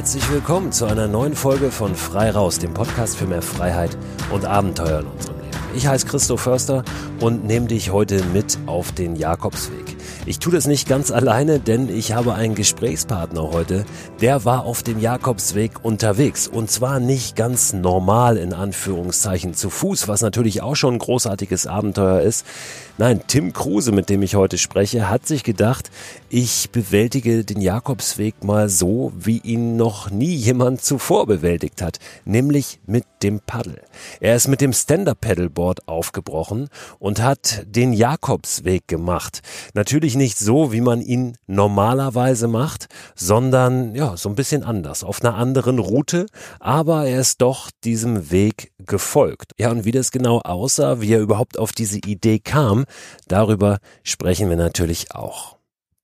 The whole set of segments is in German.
Herzlich willkommen zu einer neuen Folge von Frei Raus, dem Podcast für mehr Freiheit und Abenteuer in unserem Leben. Ich heiße Christoph Förster und nehme dich heute mit auf den Jakobsweg. Ich tue das nicht ganz alleine, denn ich habe einen Gesprächspartner heute, der war auf dem Jakobsweg unterwegs und zwar nicht ganz normal in Anführungszeichen zu Fuß, was natürlich auch schon ein großartiges Abenteuer ist. Nein, Tim Kruse, mit dem ich heute spreche, hat sich gedacht, ich bewältige den Jakobsweg mal so, wie ihn noch nie jemand zuvor bewältigt hat, nämlich mit dem Paddel. Er ist mit dem Stand-Up-Paddleboard aufgebrochen und hat den Jakobsweg gemacht. Natürlich nicht so, wie man ihn normalerweise macht, sondern ja, so ein bisschen anders, auf einer anderen Route, aber er ist doch diesem Weg gefolgt. Ja, und wie das genau aussah, wie er überhaupt auf diese Idee kam, darüber sprechen wir natürlich auch.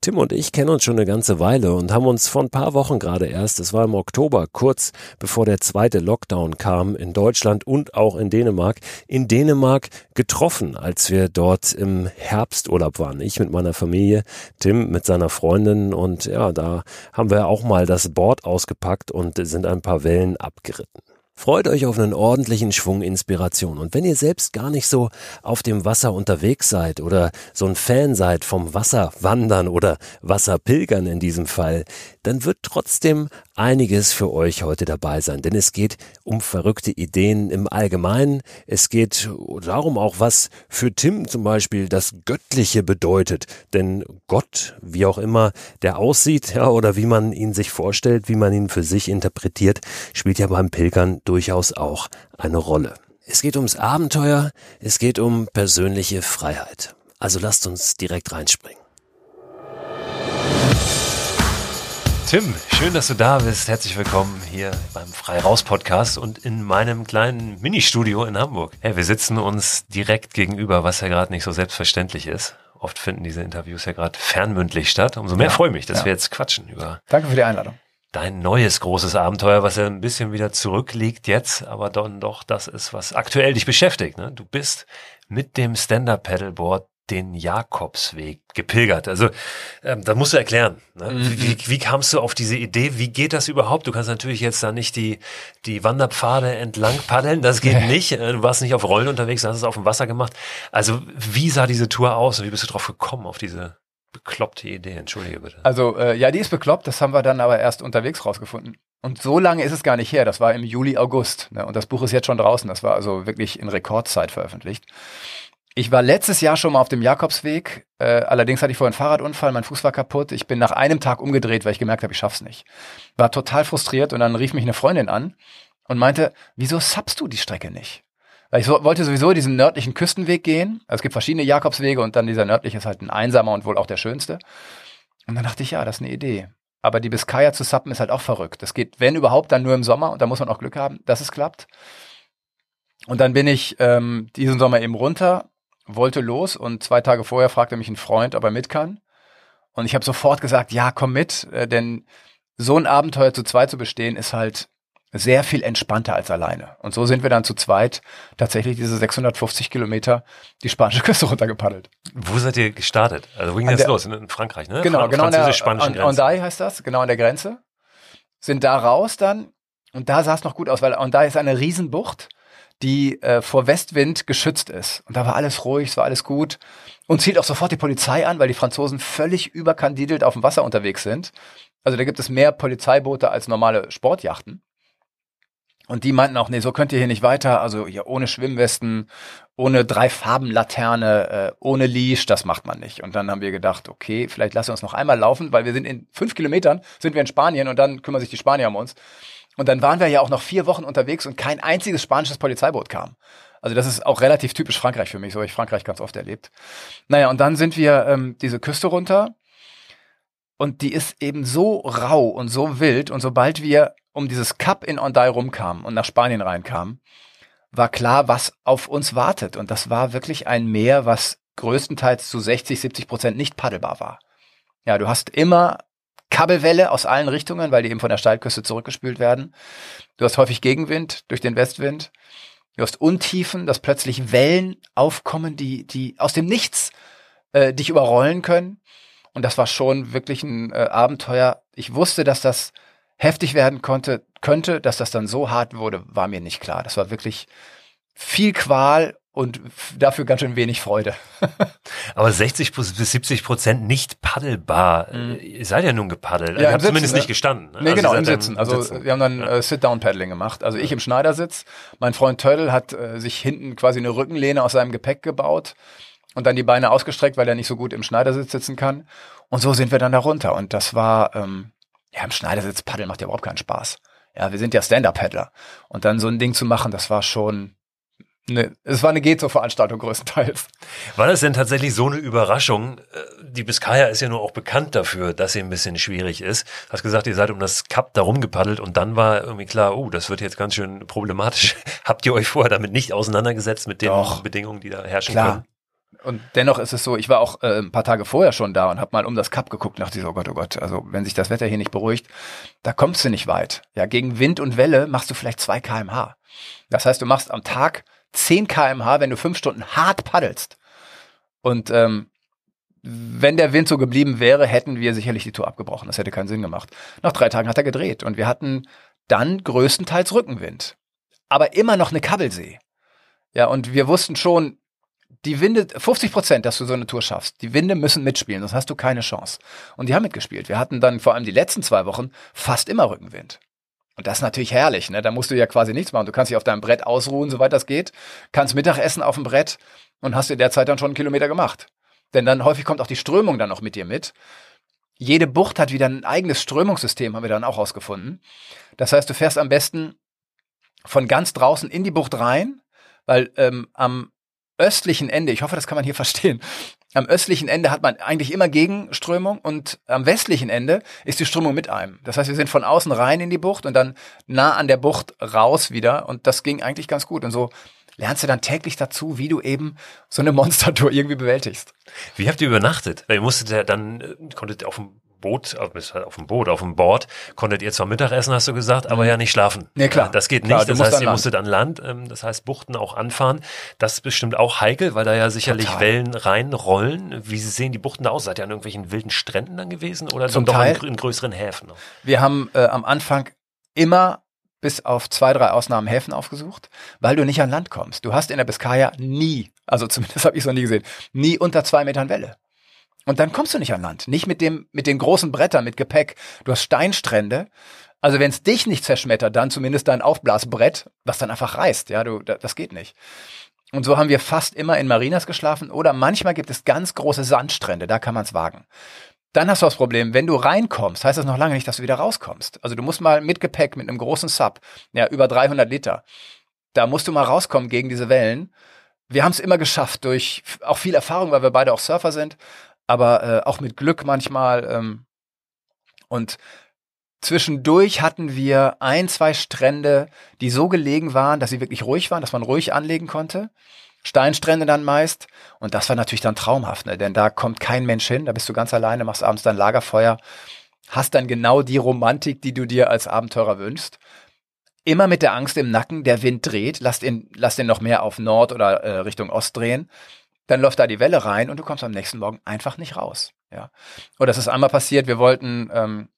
Tim und ich kennen uns schon eine ganze Weile und haben uns vor ein paar Wochen gerade erst, es war im Oktober, kurz bevor der zweite Lockdown kam in Deutschland und auch in Dänemark, in Dänemark getroffen, als wir dort im Herbsturlaub waren. Ich mit meiner Familie, Tim mit seiner Freundin und ja, da haben wir auch mal das Board ausgepackt und sind ein paar Wellen abgeritten. Freut euch auf einen ordentlichen Schwung Inspiration. Und wenn ihr selbst gar nicht so auf dem Wasser unterwegs seid oder so ein Fan seid vom Wasserwandern oder Wasserpilgern in diesem Fall, dann wird trotzdem einiges für euch heute dabei sein. Denn es geht um verrückte Ideen im Allgemeinen. Es geht darum auch, was für Tim zum Beispiel das Göttliche bedeutet. Denn Gott, wie auch immer der aussieht, ja, oder wie man ihn sich vorstellt, wie man ihn für sich interpretiert, spielt ja beim Pilgern durchaus auch eine Rolle. Es geht ums Abenteuer, es geht um persönliche Freiheit. Also lasst uns direkt reinspringen. Tim, schön, dass du da bist. Herzlich willkommen hier beim Frei Raus Podcast und in meinem kleinen Ministudio in Hamburg. Hey, wir sitzen uns direkt gegenüber, was ja gerade nicht so selbstverständlich ist. Oft finden diese Interviews ja gerade fernmündlich statt. Umso mehr ja, freue ich mich, dass ja. wir jetzt quatschen über. Danke für die Einladung. Dein neues großes Abenteuer, was ja ein bisschen wieder zurückliegt jetzt, aber dann doch das ist, was aktuell dich beschäftigt. Ne? Du bist mit dem Stand-Up-Paddleboard den Jakobsweg gepilgert. Also ähm, da musst du erklären. Ne? Mhm. Wie, wie kamst du auf diese Idee? Wie geht das überhaupt? Du kannst natürlich jetzt da nicht die, die Wanderpfade entlang paddeln, das geht nicht. Äh, du warst nicht auf Rollen unterwegs, du hast es auf dem Wasser gemacht. Also wie sah diese Tour aus und wie bist du drauf gekommen, auf diese bekloppte Idee? Entschuldige bitte. Also äh, ja, die ist bekloppt, das haben wir dann aber erst unterwegs rausgefunden. Und so lange ist es gar nicht her, das war im Juli, August. Ne? Und das Buch ist jetzt schon draußen, das war also wirklich in Rekordzeit veröffentlicht. Ich war letztes Jahr schon mal auf dem Jakobsweg. Äh, allerdings hatte ich vorher einen Fahrradunfall, mein Fuß war kaputt. Ich bin nach einem Tag umgedreht, weil ich gemerkt habe, ich schaff's nicht. War total frustriert und dann rief mich eine Freundin an und meinte, wieso subst du die Strecke nicht? Weil ich so, wollte sowieso diesen nördlichen Küstenweg gehen. Also es gibt verschiedene Jakobswege und dann dieser nördliche ist halt ein einsamer und wohl auch der schönste. Und dann dachte ich, ja, das ist eine Idee. Aber die Biskaya zu suppen ist halt auch verrückt. Das geht, wenn überhaupt, dann nur im Sommer und da muss man auch Glück haben, dass es klappt. Und dann bin ich ähm, diesen Sommer eben runter wollte los und zwei Tage vorher fragte mich ein Freund, ob er mit kann. Und ich habe sofort gesagt, ja, komm mit, äh, denn so ein Abenteuer zu zweit zu bestehen, ist halt sehr viel entspannter als alleine. Und so sind wir dann zu zweit tatsächlich diese 650 Kilometer die spanische Küste runtergepaddelt. Wo seid ihr gestartet? Also wo ging das los? In Frankreich, ne? Genau, genau. Französisch-spanischen Grenze. Ondai heißt das, genau an der Grenze. Sind da raus dann und da sah es noch gut aus, weil Ondai ist eine Riesenbucht die äh, vor Westwind geschützt ist. Und da war alles ruhig, es war alles gut. Und zielt auch sofort die Polizei an, weil die Franzosen völlig überkandidelt auf dem Wasser unterwegs sind. Also da gibt es mehr Polizeiboote als normale Sportjachten. Und die meinten auch, nee, so könnt ihr hier nicht weiter. Also hier ohne Schwimmwesten, ohne Drei-Farben-Laterne, äh, ohne Leash, das macht man nicht. Und dann haben wir gedacht, okay, vielleicht lassen wir uns noch einmal laufen, weil wir sind in fünf Kilometern, sind wir in Spanien und dann kümmern sich die Spanier um uns. Und dann waren wir ja auch noch vier Wochen unterwegs und kein einziges spanisches Polizeiboot kam. Also das ist auch relativ typisch Frankreich für mich, so habe ich Frankreich ganz oft erlebt. Naja, und dann sind wir ähm, diese Küste runter und die ist eben so rau und so wild und sobald wir um dieses Kap in Ondai rumkamen und nach Spanien reinkamen, war klar, was auf uns wartet. Und das war wirklich ein Meer, was größtenteils zu 60, 70 Prozent nicht paddelbar war. Ja, du hast immer Kabelwelle aus allen Richtungen, weil die eben von der Steilküste zurückgespült werden. Du hast häufig Gegenwind durch den Westwind. Du hast Untiefen, dass plötzlich Wellen aufkommen, die, die aus dem Nichts äh, dich überrollen können. Und das war schon wirklich ein äh, Abenteuer. Ich wusste, dass das heftig werden konnte, könnte, dass das dann so hart wurde, war mir nicht klar. Das war wirklich viel Qual und dafür ganz schön wenig Freude. Aber 60 bis 70 Prozent nicht paddelbar. Mhm. Ihr seid ja nun gepaddelt. Ja, ihr habt zumindest ne? nicht gestanden. Ne? Nee, also genau, im Sitzen. Also Sitzen. wir haben dann ja. äh, Sit-Down-Paddling gemacht. Also ich im Schneidersitz. Mein Freund Tödel hat äh, sich hinten quasi eine Rückenlehne aus seinem Gepäck gebaut und dann die Beine ausgestreckt, weil er nicht so gut im Schneidersitz sitzen kann. Und so sind wir dann da runter. Und das war, ähm, ja, im Schneidersitz paddeln macht ja überhaupt keinen Spaß. Ja, wir sind ja Stand-Up-Paddler. Und dann so ein Ding zu machen, das war schon, Ne, es war eine Gezo-Veranstaltung größtenteils. War das denn tatsächlich so eine Überraschung? Äh, die Biskaya ist ja nur auch bekannt dafür, dass sie ein bisschen schwierig ist. Hast gesagt, ihr seid um das Cup da rumgepaddelt und dann war irgendwie klar, oh, das wird jetzt ganz schön problematisch. Habt ihr euch vorher damit nicht auseinandergesetzt mit den Doch, Bedingungen, die da herrschen klar. können? Und dennoch ist es so, ich war auch äh, ein paar Tage vorher schon da und habe mal um das Cup geguckt dachte so, oh Gott, oh Gott, also wenn sich das Wetter hier nicht beruhigt, da kommst du nicht weit. Ja, gegen Wind und Welle machst du vielleicht zwei kmh. Das heißt, du machst am Tag 10 kmh, wenn du fünf Stunden hart paddelst. Und ähm, wenn der Wind so geblieben wäre, hätten wir sicherlich die Tour abgebrochen. Das hätte keinen Sinn gemacht. Nach drei Tagen hat er gedreht und wir hatten dann größtenteils Rückenwind. Aber immer noch eine Kabbelsee. Ja, und wir wussten schon, die Winde, 50 Prozent, dass du so eine Tour schaffst, die Winde müssen mitspielen, sonst hast du keine Chance. Und die haben mitgespielt. Wir hatten dann vor allem die letzten zwei Wochen fast immer Rückenwind. Und das ist natürlich herrlich, ne? Da musst du ja quasi nichts machen. Du kannst dich auf deinem Brett ausruhen, soweit das geht, kannst Mittagessen auf dem Brett und hast in der Zeit dann schon einen Kilometer gemacht. Denn dann häufig kommt auch die Strömung dann noch mit dir mit. Jede Bucht hat wieder ein eigenes Strömungssystem, haben wir dann auch rausgefunden. Das heißt, du fährst am besten von ganz draußen in die Bucht rein, weil ähm, am östlichen Ende, ich hoffe, das kann man hier verstehen, am östlichen Ende hat man eigentlich immer Gegenströmung und am westlichen Ende ist die Strömung mit einem. Das heißt, wir sind von außen rein in die Bucht und dann nah an der Bucht raus wieder und das ging eigentlich ganz gut und so lernst du dann täglich dazu, wie du eben so eine Monstertour irgendwie bewältigst. Wie habt ihr übernachtet? Weil ihr musstet ja dann, äh, konntet auf dem Boot, auf dem Boot, auf dem Board, konntet ihr zwar Mittagessen, hast du gesagt, aber mhm. ja nicht schlafen. Nee, klar. Das geht klar, nicht. Das heißt, ihr musstet an Land, ähm, das heißt, Buchten auch anfahren. Das ist bestimmt auch heikel, weil da ja sicherlich Total. Wellen reinrollen. Wie sehen die Buchten da aus? Seid ihr an irgendwelchen wilden Stränden dann gewesen oder Zum doch Teil, in, in größeren Häfen? Wir haben äh, am Anfang immer bis auf zwei, drei Ausnahmen Häfen aufgesucht, weil du nicht an Land kommst. Du hast in der Biskaya nie, also zumindest habe ich es noch nie gesehen, nie unter zwei Metern Welle. Und dann kommst du nicht an Land. Nicht mit dem, mit den großen Brettern, mit Gepäck. Du hast Steinstrände. Also wenn es dich nicht zerschmettert, dann zumindest dein Aufblasbrett, was dann einfach reißt. Ja, du, das geht nicht. Und so haben wir fast immer in Marinas geschlafen oder manchmal gibt es ganz große Sandstrände, da kann man es wagen. Dann hast du das Problem, wenn du reinkommst, heißt das noch lange nicht, dass du wieder rauskommst. Also du musst mal mit Gepäck, mit einem großen Sub, ja, über 300 Liter, da musst du mal rauskommen gegen diese Wellen. Wir haben es immer geschafft durch auch viel Erfahrung, weil wir beide auch Surfer sind aber äh, auch mit Glück manchmal. Ähm, und zwischendurch hatten wir ein, zwei Strände, die so gelegen waren, dass sie wirklich ruhig waren, dass man ruhig anlegen konnte. Steinstrände dann meist. Und das war natürlich dann traumhaft, ne? denn da kommt kein Mensch hin, da bist du ganz alleine, machst abends dein Lagerfeuer, hast dann genau die Romantik, die du dir als Abenteurer wünschst. Immer mit der Angst im Nacken, der Wind dreht, lass den, lass den noch mehr auf Nord oder äh, Richtung Ost drehen dann läuft da die Welle rein und du kommst am nächsten Morgen einfach nicht raus. Ja. Und das ist einmal passiert, wir wollten ähm,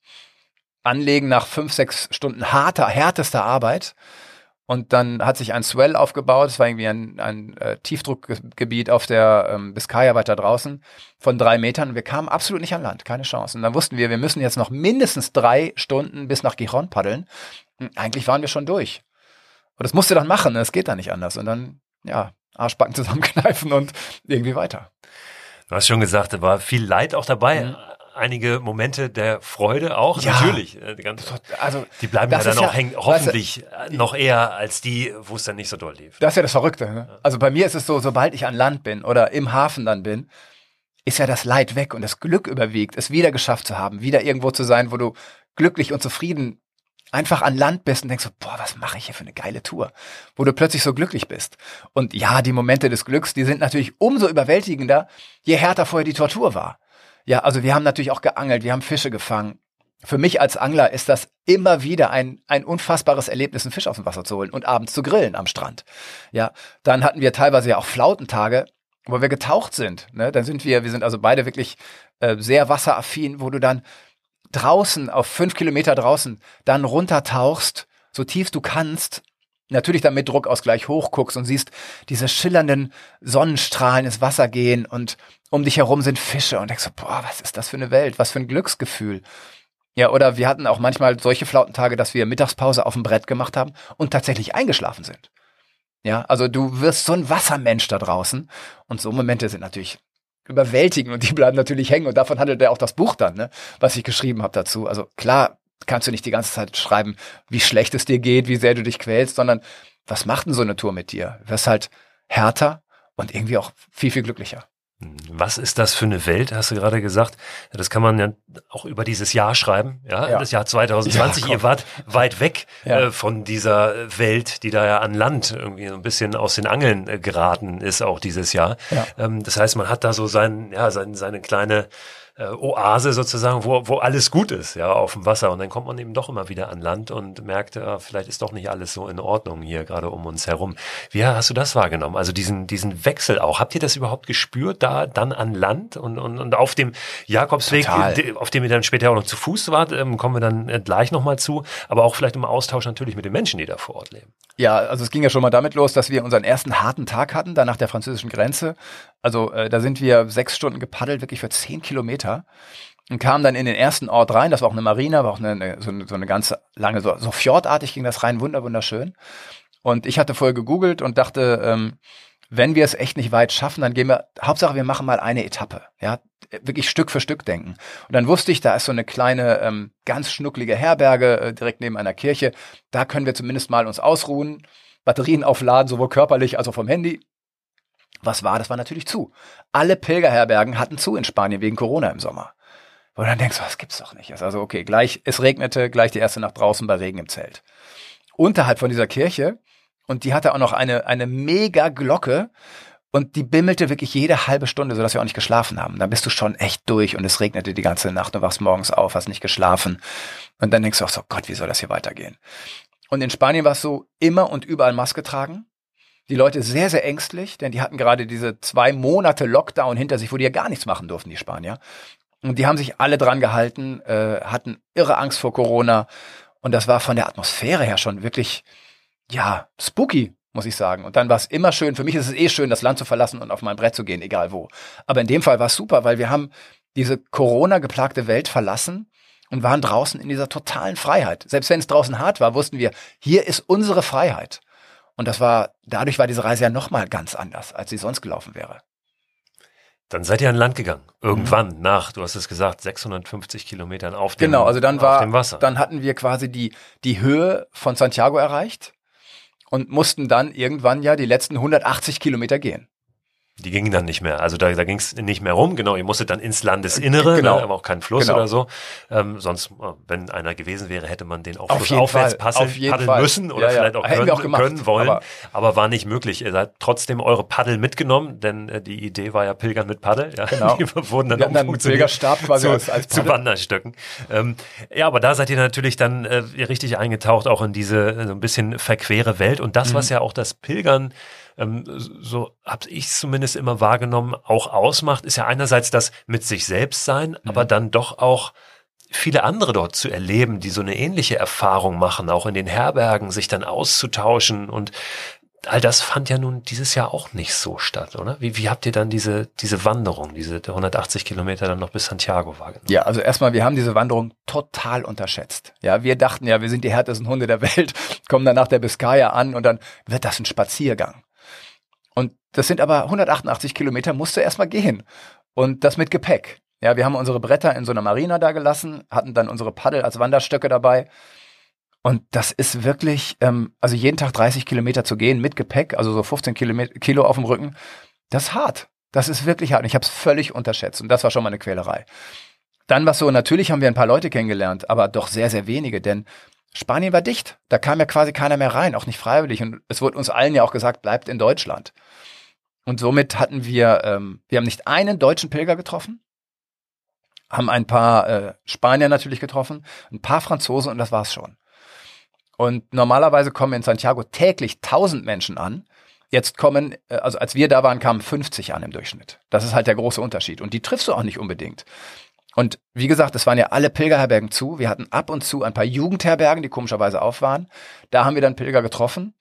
anlegen nach fünf, sechs Stunden harter, härtester Arbeit. Und dann hat sich ein Swell aufgebaut, es war irgendwie ein, ein äh, Tiefdruckgebiet auf der ähm, Biskaya weiter draußen von drei Metern. Wir kamen absolut nicht an Land, keine Chance. Und dann wussten wir, wir müssen jetzt noch mindestens drei Stunden bis nach Gijon paddeln. Und eigentlich waren wir schon durch. Und das musste dann machen, es geht da nicht anders. Und dann, ja, Arschbacken zusammenkneifen und irgendwie weiter. Du hast schon gesagt, da war viel Leid auch dabei. Mhm. Einige Momente der Freude auch, ja, natürlich. Äh, die, ganze, also, die bleiben ja dann auch ja, hängen, hoffentlich weißt du, noch eher als die, wo es dann nicht so doll lief. Das ist ja das Verrückte. Ne? Also bei mir ist es so, sobald ich an Land bin oder im Hafen dann bin, ist ja das Leid weg und das Glück überwiegt, es wieder geschafft zu haben, wieder irgendwo zu sein, wo du glücklich und zufrieden einfach an Land bist und denkst so, boah, was mache ich hier für eine geile Tour, wo du plötzlich so glücklich bist. Und ja, die Momente des Glücks, die sind natürlich umso überwältigender, je härter vorher die Tortur war. Ja, also wir haben natürlich auch geangelt, wir haben Fische gefangen. Für mich als Angler ist das immer wieder ein, ein unfassbares Erlebnis, einen Fisch aus dem Wasser zu holen und abends zu grillen am Strand. Ja, dann hatten wir teilweise ja auch Flautentage, wo wir getaucht sind. Ne? Dann sind wir, wir sind also beide wirklich äh, sehr wasseraffin, wo du dann draußen, auf fünf Kilometer draußen, dann runtertauchst, so tief du kannst, natürlich dann mit Druckausgleich hochguckst und siehst diese schillernden Sonnenstrahlen ins Wasser gehen und um dich herum sind Fische und denkst so, boah, was ist das für eine Welt, was für ein Glücksgefühl. Ja, oder wir hatten auch manchmal solche Flautentage, dass wir Mittagspause auf dem Brett gemacht haben und tatsächlich eingeschlafen sind. Ja, also du wirst so ein Wassermensch da draußen und so Momente sind natürlich überwältigend und die bleiben natürlich hängen und davon handelt ja auch das Buch dann, ne, was ich geschrieben habe dazu. Also klar, kannst du nicht die ganze Zeit schreiben, wie schlecht es dir geht, wie sehr du dich quälst, sondern was macht denn so eine Tour mit dir? Du wirst halt härter und irgendwie auch viel, viel glücklicher. Was ist das für eine Welt, hast du gerade gesagt? Das kann man ja auch über dieses Jahr schreiben, ja, ja. das Jahr 2020. Ja, ihr wart weit weg ja. äh, von dieser Welt, die da ja an Land irgendwie so ein bisschen aus den Angeln äh, geraten ist, auch dieses Jahr. Ähm, das heißt, man hat da so sein, ja, sein, seine kleine äh, Oase sozusagen, wo, wo alles gut ist, ja, auf dem Wasser. Und dann kommt man eben doch immer wieder an Land und merkt, äh, vielleicht ist doch nicht alles so in Ordnung hier gerade um uns herum. Wie hast du das wahrgenommen? Also diesen, diesen Wechsel auch. Habt ihr das überhaupt gespürt, da dann an Land und, und, und auf dem Jakobsweg, Total. auf dem ihr dann später auch noch zu Fuß wart, ähm, kommen wir dann äh, gleich nochmal zu, aber auch vielleicht im Austausch natürlich mit den Menschen, die da vor Ort leben. Ja, also es ging ja schon mal damit los, dass wir unseren ersten harten Tag hatten, da nach der französischen Grenze. Also äh, da sind wir sechs Stunden gepaddelt, wirklich für zehn Kilometer und kamen dann in den ersten Ort rein. Das war auch eine Marina, war auch eine, eine, so, eine so eine ganz lange, so, so fjordartig ging das rein, wunder, wunderschön. Und ich hatte vorher gegoogelt und dachte, ähm, wenn wir es echt nicht weit schaffen, dann gehen wir, Hauptsache wir machen mal eine Etappe, ja, wirklich Stück für Stück denken. Und dann wusste ich, da ist so eine kleine, ähm, ganz schnucklige Herberge äh, direkt neben einer Kirche. Da können wir zumindest mal uns ausruhen, Batterien aufladen, sowohl körperlich als auch vom Handy. Was war? Das war natürlich zu. Alle Pilgerherbergen hatten zu in Spanien wegen Corona im Sommer. Du dann denkst, was gibt's doch nicht. Also okay, gleich, es regnete, gleich die erste Nacht draußen bei Regen im Zelt. Unterhalb von dieser Kirche, und die hatte auch noch eine, eine mega Glocke, und die bimmelte wirklich jede halbe Stunde, sodass wir auch nicht geschlafen haben. Dann bist du schon echt durch und es regnete die ganze Nacht und wachst morgens auf, hast nicht geschlafen. Und dann denkst du auch so, Gott, wie soll das hier weitergehen? Und in Spanien war es so, immer und überall Maske tragen die Leute sehr, sehr ängstlich, denn die hatten gerade diese zwei Monate Lockdown hinter sich, wo die ja gar nichts machen durften, die Spanier. Und die haben sich alle dran gehalten, äh, hatten irre Angst vor Corona. Und das war von der Atmosphäre her schon wirklich, ja, spooky, muss ich sagen. Und dann war es immer schön, für mich ist es eh schön, das Land zu verlassen und auf mein Brett zu gehen, egal wo. Aber in dem Fall war es super, weil wir haben diese Corona-geplagte Welt verlassen und waren draußen in dieser totalen Freiheit. Selbst wenn es draußen hart war, wussten wir, hier ist unsere Freiheit. Und das war, dadurch war diese Reise ja nochmal ganz anders, als sie sonst gelaufen wäre. Dann seid ihr an Land gegangen. Irgendwann mhm. nach, du hast es gesagt, 650 Kilometern auf dem, genau, also dann war, Wasser. Dann hatten wir quasi die, die Höhe von Santiago erreicht und mussten dann irgendwann ja die letzten 180 Kilometer gehen. Die gingen dann nicht mehr. Also da, da ging es nicht mehr rum. Genau, ihr musstet dann ins Landesinnere, genau. ne, aber auch kein Fluss genau. oder so. Ähm, sonst, äh, wenn einer gewesen wäre, hätte man den auch Auf aufwärts passeln, paddeln Fall. müssen oder ja, vielleicht auch können, auch gemacht, können wollen. Aber, aber, war nicht möglich. Ihr seid trotzdem eure Paddel mitgenommen, denn äh, die Idee war ja Pilgern mit Paddel. Ja. Genau. Die wurden dann, dann Pilgerstab quasi zu, als, als zu Wanderstöcken. Ähm, ja, aber da seid ihr natürlich dann äh, richtig eingetaucht, auch in diese äh, so ein bisschen verquere Welt. Und das, mhm. was ja auch das Pilgern ähm, so habe ich zumindest immer wahrgenommen, auch ausmacht, ist ja einerseits das mit sich selbst sein, mhm. aber dann doch auch viele andere dort zu erleben, die so eine ähnliche Erfahrung machen, auch in den Herbergen, sich dann auszutauschen und all das fand ja nun dieses Jahr auch nicht so statt, oder? Wie, wie habt ihr dann diese, diese Wanderung, diese 180 Kilometer dann noch bis Santiago wahrgenommen? Ja, also erstmal, wir haben diese Wanderung total unterschätzt. Ja, wir dachten ja, wir sind die härtesten Hunde der Welt, kommen dann nach der Biscaya an und dann wird das ein Spaziergang. Und das sind aber 188 Kilometer, musste erstmal gehen. Und das mit Gepäck. Ja, wir haben unsere Bretter in so einer Marina da gelassen, hatten dann unsere Paddel als Wanderstöcke dabei. Und das ist wirklich, ähm, also jeden Tag 30 Kilometer zu gehen mit Gepäck, also so 15 Kilometer, Kilo auf dem Rücken, das ist hart. Das ist wirklich hart. Und ich habe es völlig unterschätzt. Und das war schon mal eine Quälerei. Dann war so, natürlich haben wir ein paar Leute kennengelernt, aber doch sehr, sehr wenige, denn Spanien war dicht. Da kam ja quasi keiner mehr rein, auch nicht freiwillig. Und es wurde uns allen ja auch gesagt, bleibt in Deutschland. Und somit hatten wir, ähm, wir haben nicht einen deutschen Pilger getroffen, haben ein paar äh, Spanier natürlich getroffen, ein paar Franzosen und das war's schon. Und normalerweise kommen in Santiago täglich 1000 Menschen an. Jetzt kommen, äh, also als wir da waren, kamen 50 an im Durchschnitt. Das ist halt der große Unterschied. Und die triffst du auch nicht unbedingt. Und wie gesagt, es waren ja alle Pilgerherbergen zu. Wir hatten ab und zu ein paar Jugendherbergen, die komischerweise auf waren. Da haben wir dann Pilger getroffen.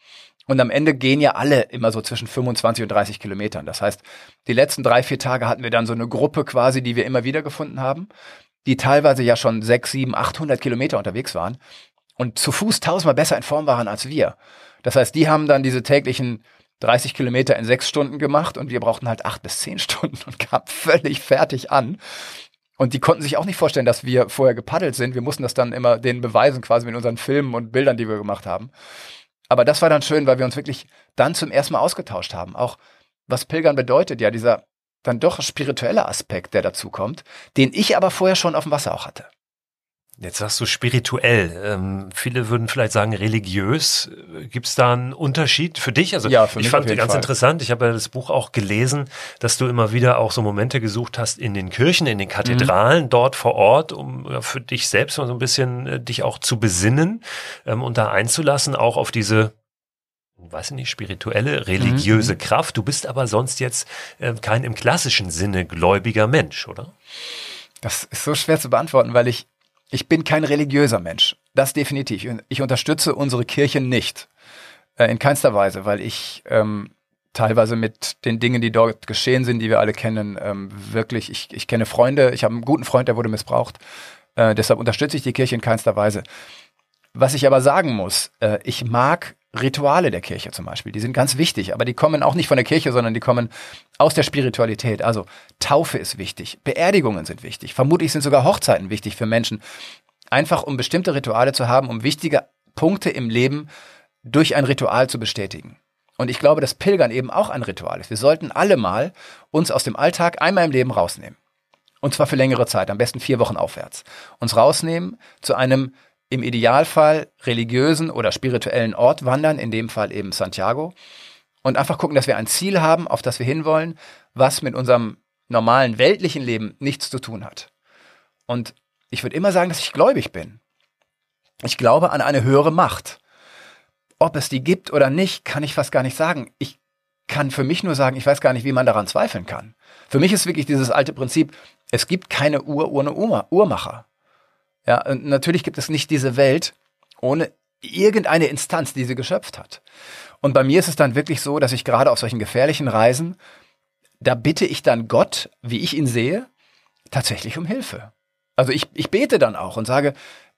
Und am Ende gehen ja alle immer so zwischen 25 und 30 Kilometern. Das heißt, die letzten drei, vier Tage hatten wir dann so eine Gruppe quasi, die wir immer wieder gefunden haben, die teilweise ja schon sechs, sieben, 800 Kilometer unterwegs waren und zu Fuß tausendmal besser in Form waren als wir. Das heißt, die haben dann diese täglichen 30 Kilometer in sechs Stunden gemacht und wir brauchten halt acht bis zehn Stunden und kamen völlig fertig an. Und die konnten sich auch nicht vorstellen, dass wir vorher gepaddelt sind. Wir mussten das dann immer denen beweisen, quasi mit unseren Filmen und Bildern, die wir gemacht haben. Aber das war dann schön, weil wir uns wirklich dann zum ersten Mal ausgetauscht haben. Auch was Pilgern bedeutet, ja, dieser dann doch spirituelle Aspekt, der dazu kommt, den ich aber vorher schon auf dem Wasser auch hatte. Jetzt sagst du spirituell. Ähm, viele würden vielleicht sagen religiös. Gibt es da einen Unterschied für dich? Also ja, für ich fand ganz Fall. interessant. Ich habe ja das Buch auch gelesen, dass du immer wieder auch so Momente gesucht hast in den Kirchen, in den Kathedralen, mhm. dort vor Ort, um ja, für dich selbst so ein bisschen äh, dich auch zu besinnen ähm, und da einzulassen, auch auf diese weiß ich nicht, spirituelle, religiöse mhm. Kraft. Du bist aber sonst jetzt äh, kein im klassischen Sinne gläubiger Mensch, oder? Das ist so schwer zu beantworten, weil ich ich bin kein religiöser Mensch. Das definitiv. Ich unterstütze unsere Kirche nicht. Äh, in keinster Weise, weil ich ähm, teilweise mit den Dingen, die dort geschehen sind, die wir alle kennen, ähm, wirklich, ich, ich kenne Freunde, ich habe einen guten Freund, der wurde missbraucht. Äh, deshalb unterstütze ich die Kirche in keinster Weise. Was ich aber sagen muss, äh, ich mag Rituale der Kirche zum Beispiel, die sind ganz wichtig, aber die kommen auch nicht von der Kirche, sondern die kommen aus der Spiritualität. Also Taufe ist wichtig, Beerdigungen sind wichtig, vermutlich sind sogar Hochzeiten wichtig für Menschen, einfach um bestimmte Rituale zu haben, um wichtige Punkte im Leben durch ein Ritual zu bestätigen. Und ich glaube, dass Pilgern eben auch ein Ritual ist. Wir sollten alle mal uns aus dem Alltag einmal im Leben rausnehmen. Und zwar für längere Zeit, am besten vier Wochen aufwärts. Uns rausnehmen zu einem im Idealfall religiösen oder spirituellen Ort wandern, in dem Fall eben Santiago, und einfach gucken, dass wir ein Ziel haben, auf das wir hinwollen, was mit unserem normalen weltlichen Leben nichts zu tun hat. Und ich würde immer sagen, dass ich gläubig bin. Ich glaube an eine höhere Macht. Ob es die gibt oder nicht, kann ich fast gar nicht sagen. Ich kann für mich nur sagen, ich weiß gar nicht, wie man daran zweifeln kann. Für mich ist wirklich dieses alte Prinzip, es gibt keine Uhr ohne Uhrmacher. Ja, und natürlich gibt es nicht diese Welt ohne irgendeine Instanz, die sie geschöpft hat. Und bei mir ist es dann wirklich so, dass ich gerade auf solchen gefährlichen Reisen, da bitte ich dann Gott, wie ich ihn sehe, tatsächlich um Hilfe. Also ich, ich bete dann auch und sage,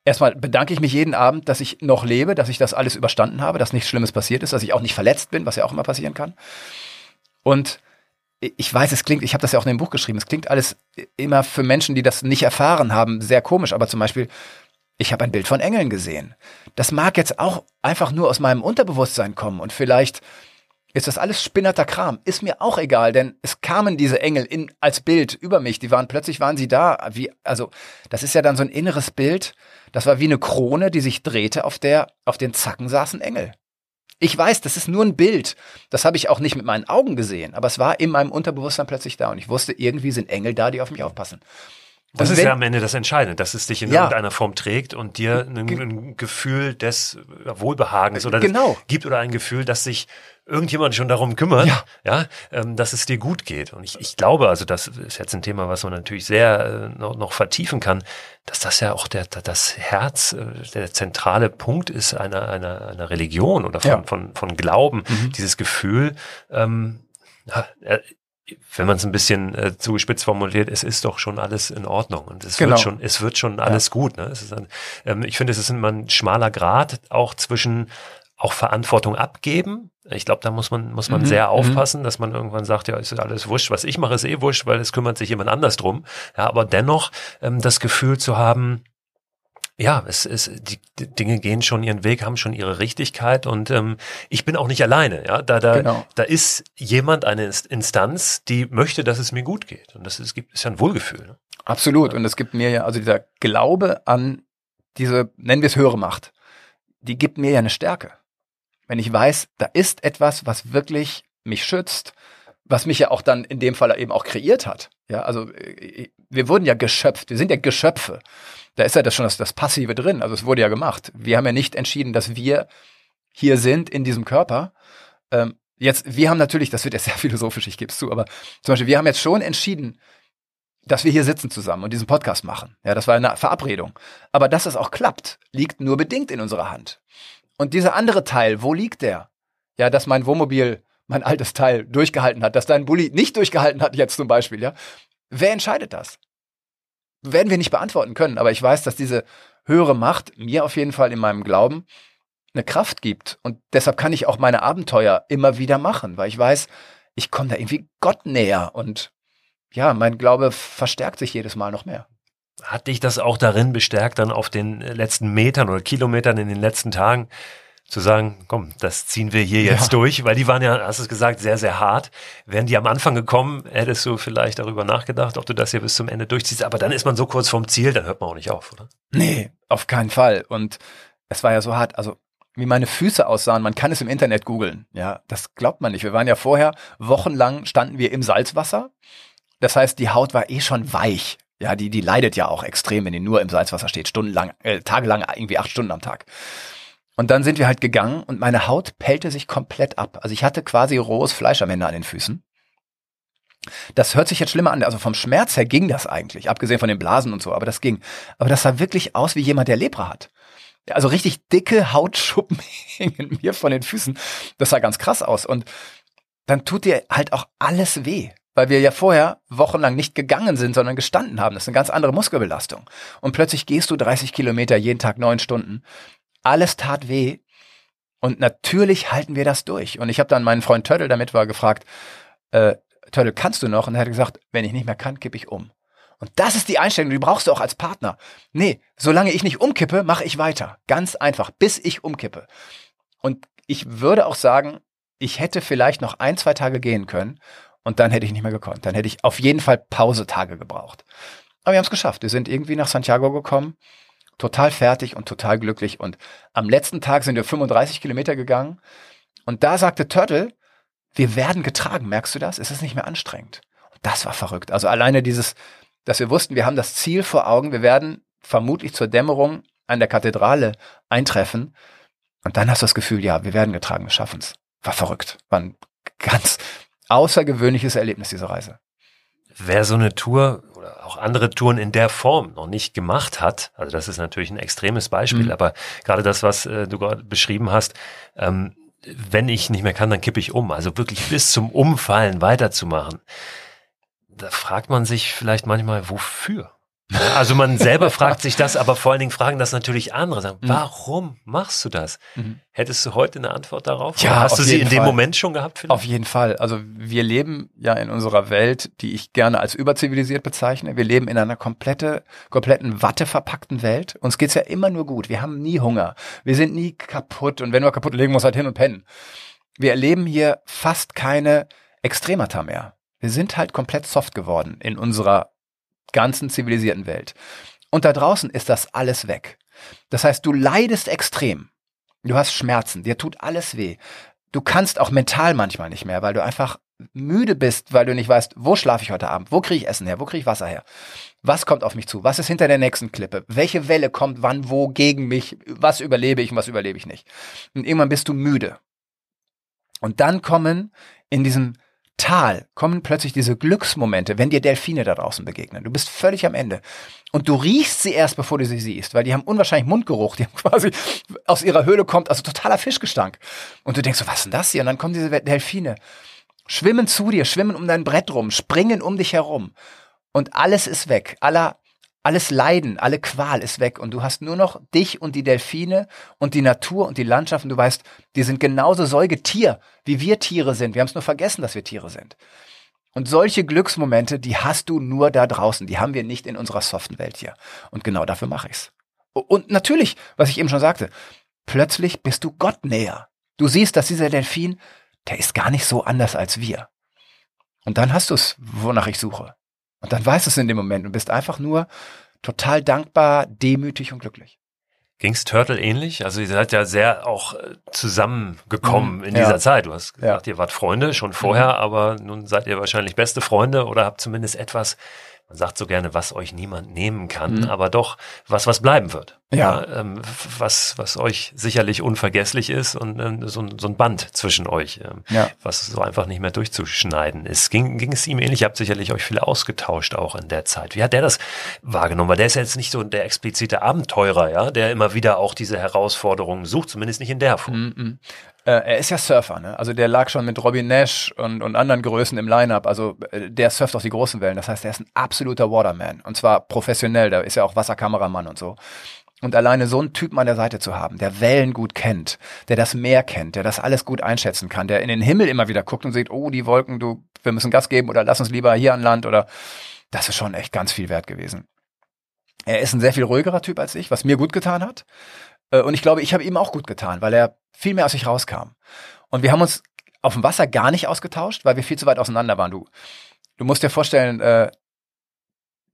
erstmal bedanke ich mich jeden Abend, dass ich noch lebe, dass ich das alles überstanden habe, dass nichts Schlimmes passiert ist, dass ich auch nicht verletzt bin, was ja auch immer passieren kann. Und ich weiß, es klingt, ich habe das ja auch in dem Buch geschrieben, es klingt alles immer für Menschen, die das nicht erfahren haben, sehr komisch, aber zum Beispiel, ich habe ein Bild von Engeln gesehen. Das mag jetzt auch einfach nur aus meinem Unterbewusstsein kommen und vielleicht ist das alles spinnerter Kram. Ist mir auch egal, denn es kamen diese Engel in, als Bild über mich. Die waren plötzlich waren sie da. Wie, also, das ist ja dann so ein inneres Bild. Das war wie eine Krone, die sich drehte, auf der, auf den Zacken saßen Engel. Ich weiß, das ist nur ein Bild. Das habe ich auch nicht mit meinen Augen gesehen, aber es war in meinem Unterbewusstsein plötzlich da und ich wusste, irgendwie sind Engel da, die auf mich aufpassen. Das ist ja am Ende das Entscheidende, dass es dich in ja. irgendeiner Form trägt und dir ein, ein Gefühl des Wohlbehagens oder genau. gibt oder ein Gefühl, dass sich irgendjemand schon darum kümmert, ja, ja ähm, dass es dir gut geht. Und ich, ich glaube, also das ist jetzt ein Thema, was man natürlich sehr äh, noch, noch vertiefen kann, dass das ja auch der, das Herz, äh, der zentrale Punkt ist einer, einer, einer Religion oder von, ja. von, von Glauben. Mhm. Dieses Gefühl, ähm, äh, wenn man es ein bisschen äh, zugespitzt formuliert, es ist doch schon alles in Ordnung und es genau. wird schon, es wird schon alles ja. gut. Ne? Ein, ähm, ich finde, es ist immer ein schmaler Grad auch zwischen auch Verantwortung abgeben. Ich glaube, da muss man muss man mhm. sehr mhm. aufpassen, dass man irgendwann sagt, ja, ist alles wurscht, was ich mache, ist eh wurscht, weil es kümmert sich jemand anders drum. Ja, aber dennoch ähm, das Gefühl zu haben, ja, es ist, die, Dinge gehen schon ihren Weg, haben schon ihre Richtigkeit und ähm, ich bin auch nicht alleine. Ja, da da genau. da ist jemand, eine Instanz, die möchte, dass es mir gut geht und das ist, gibt ist ja ein Wohlgefühl. Ne? Absolut und es gibt mir ja also dieser Glaube an diese nennen wir es höhere Macht, die gibt mir ja eine Stärke. Wenn ich weiß, da ist etwas, was wirklich mich schützt, was mich ja auch dann in dem Fall eben auch kreiert hat. Ja, also äh, wir wurden ja geschöpft, wir sind ja Geschöpfe da ist ja das schon das, das Passive drin. Also es wurde ja gemacht. Wir haben ja nicht entschieden, dass wir hier sind in diesem Körper. Ähm, jetzt, wir haben natürlich, das wird jetzt sehr philosophisch, ich gebe es zu, aber zum Beispiel, wir haben jetzt schon entschieden, dass wir hier sitzen zusammen und diesen Podcast machen. Ja, das war eine Verabredung. Aber dass es auch klappt, liegt nur bedingt in unserer Hand. Und dieser andere Teil, wo liegt der? Ja, dass mein Wohnmobil, mein altes Teil durchgehalten hat, dass dein Bulli nicht durchgehalten hat, jetzt zum Beispiel, ja. Wer entscheidet das? Werden wir nicht beantworten können, aber ich weiß, dass diese höhere Macht mir auf jeden Fall in meinem Glauben eine Kraft gibt. Und deshalb kann ich auch meine Abenteuer immer wieder machen, weil ich weiß, ich komme da irgendwie Gott näher und ja, mein Glaube verstärkt sich jedes Mal noch mehr. Hat dich das auch darin bestärkt, dann auf den letzten Metern oder Kilometern in den letzten Tagen zu sagen, komm, das ziehen wir hier jetzt ja. durch, weil die waren ja, hast du es gesagt, sehr, sehr hart. Wären die am Anfang gekommen, hättest du vielleicht darüber nachgedacht, ob du das hier bis zum Ende durchziehst. Aber dann ist man so kurz vorm Ziel, dann hört man auch nicht auf, oder? Nee, auf keinen Fall. Und es war ja so hart. Also wie meine Füße aussahen. Man kann es im Internet googeln. Ja, das glaubt man nicht. Wir waren ja vorher wochenlang standen wir im Salzwasser. Das heißt, die Haut war eh schon weich. Ja, die, die leidet ja auch extrem, wenn die nur im Salzwasser steht, stundenlang, äh, tagelang, irgendwie acht Stunden am Tag. Und dann sind wir halt gegangen und meine Haut pellte sich komplett ab. Also ich hatte quasi rohes Fleisch am Ende an den Füßen. Das hört sich jetzt schlimmer an. Also vom Schmerz her ging das eigentlich, abgesehen von den Blasen und so, aber das ging. Aber das sah wirklich aus wie jemand, der Lepra hat. Also richtig dicke Hautschuppen hingen mir von den Füßen. Das sah ganz krass aus. Und dann tut dir halt auch alles weh. Weil wir ja vorher wochenlang nicht gegangen sind, sondern gestanden haben. Das ist eine ganz andere Muskelbelastung. Und plötzlich gehst du 30 Kilometer jeden Tag neun Stunden. Alles tat weh. Und natürlich halten wir das durch. Und ich habe dann meinen Freund Töddel, damit war, gefragt, äh, Töddel, kannst du noch? Und er hat gesagt, wenn ich nicht mehr kann, kippe ich um. Und das ist die Einstellung, die brauchst du auch als Partner. Nee, solange ich nicht umkippe, mache ich weiter. Ganz einfach, bis ich umkippe. Und ich würde auch sagen, ich hätte vielleicht noch ein, zwei Tage gehen können und dann hätte ich nicht mehr gekonnt. Dann hätte ich auf jeden Fall Pausetage gebraucht. Aber wir haben es geschafft. Wir sind irgendwie nach Santiago gekommen, total fertig und total glücklich. Und am letzten Tag sind wir 35 Kilometer gegangen. Und da sagte Turtle, wir werden getragen. Merkst du das? Es ist nicht mehr anstrengend. Und das war verrückt. Also alleine dieses, dass wir wussten, wir haben das Ziel vor Augen, wir werden vermutlich zur Dämmerung an der Kathedrale eintreffen. Und dann hast du das Gefühl, ja, wir werden getragen, wir schaffen es. War verrückt. War ein ganz außergewöhnliches Erlebnis, diese Reise. Wer so eine Tour oder auch andere Touren in der Form noch nicht gemacht hat, also das ist natürlich ein extremes Beispiel, mhm. aber gerade das, was äh, du gerade beschrieben hast, ähm, wenn ich nicht mehr kann, dann kippe ich um. Also wirklich bis zum Umfallen weiterzumachen da fragt man sich vielleicht manchmal, wofür? Also man selber fragt sich das, aber vor allen Dingen fragen das natürlich andere. Sagen, mhm. warum machst du das? Mhm. Hättest du heute eine Antwort darauf? Ja, hast du sie in Fall. dem Moment schon gehabt? Vielleicht? Auf jeden Fall. Also wir leben ja in unserer Welt, die ich gerne als überzivilisiert bezeichne. Wir leben in einer komplette, kompletten Watte verpackten Welt. Uns geht's ja immer nur gut. Wir haben nie Hunger. Wir sind nie kaputt. Und wenn wir kaputt legen, muss halt hin und pennen. Wir erleben hier fast keine Extremata mehr. Wir sind halt komplett soft geworden in unserer ganzen zivilisierten Welt. Und da draußen ist das alles weg. Das heißt, du leidest extrem. Du hast Schmerzen, dir tut alles weh. Du kannst auch mental manchmal nicht mehr, weil du einfach müde bist, weil du nicht weißt, wo schlafe ich heute Abend, wo kriege ich Essen her, wo kriege ich Wasser her, was kommt auf mich zu, was ist hinter der nächsten Klippe, welche Welle kommt wann wo gegen mich, was überlebe ich und was überlebe ich nicht. Und irgendwann bist du müde. Und dann kommen in diesem Tal kommen plötzlich diese Glücksmomente, wenn dir Delfine da draußen begegnen. Du bist völlig am Ende. Und du riechst sie erst, bevor du sie siehst, weil die haben unwahrscheinlich Mundgeruch. Die haben quasi aus ihrer Höhle kommt, also totaler Fischgestank. Und du denkst so, was ist denn das hier? Und dann kommen diese Delfine, schwimmen zu dir, schwimmen um dein Brett rum, springen um dich herum. Und alles ist weg. Aller alles Leiden, alle Qual ist weg und du hast nur noch dich und die Delfine und die Natur und die Landschaft und du weißt, die sind genauso Säugetier, wie wir Tiere sind. Wir haben es nur vergessen, dass wir Tiere sind. Und solche Glücksmomente, die hast du nur da draußen, die haben wir nicht in unserer soften Welt hier. Und genau dafür mache ich's. Und natürlich, was ich eben schon sagte, plötzlich bist du Gott näher. Du siehst, dass dieser Delfin, der ist gar nicht so anders als wir. Und dann hast du es, wonach ich suche. Und dann weißt du es in dem Moment und bist einfach nur total dankbar, demütig und glücklich. Ging's Turtle ähnlich? Also ihr seid ja sehr auch äh, zusammengekommen mhm, in dieser ja. Zeit. Du hast gesagt, ja. ihr wart Freunde schon vorher, mhm. aber nun seid ihr wahrscheinlich beste Freunde oder habt zumindest etwas man sagt so gerne, was euch niemand nehmen kann, mhm. aber doch was, was bleiben wird. Ja. ja ähm, was, was euch sicherlich unvergesslich ist und ähm, so, so ein Band zwischen euch, ähm, ja. was so einfach nicht mehr durchzuschneiden ist. Ging, ging es ihm ähnlich? Ihr habt sicherlich euch viel ausgetauscht auch in der Zeit. Wie hat der das wahrgenommen? Weil der ist ja jetzt nicht so der explizite Abenteurer, ja, der immer wieder auch diese Herausforderungen sucht, zumindest nicht in der Form. Mhm. Äh, er ist ja Surfer, ne? Also der lag schon mit Robin Nash und, und anderen Größen im Line-Up. Also äh, der surft auf die großen Wellen. Das heißt, er ist ein absoluter Waterman. Und zwar professionell. Da ist ja auch Wasserkameramann und so. Und alleine so einen Typen an der Seite zu haben, der Wellen gut kennt, der das Meer kennt, der das alles gut einschätzen kann, der in den Himmel immer wieder guckt und sieht, oh, die Wolken, du, wir müssen Gas geben oder lass uns lieber hier an Land oder das ist schon echt ganz viel wert gewesen. Er ist ein sehr viel ruhigerer Typ als ich, was mir gut getan hat. Äh, und ich glaube, ich habe ihm auch gut getan, weil er viel mehr aus sich rauskam. Und wir haben uns auf dem Wasser gar nicht ausgetauscht, weil wir viel zu weit auseinander waren. Du, du musst dir vorstellen, äh,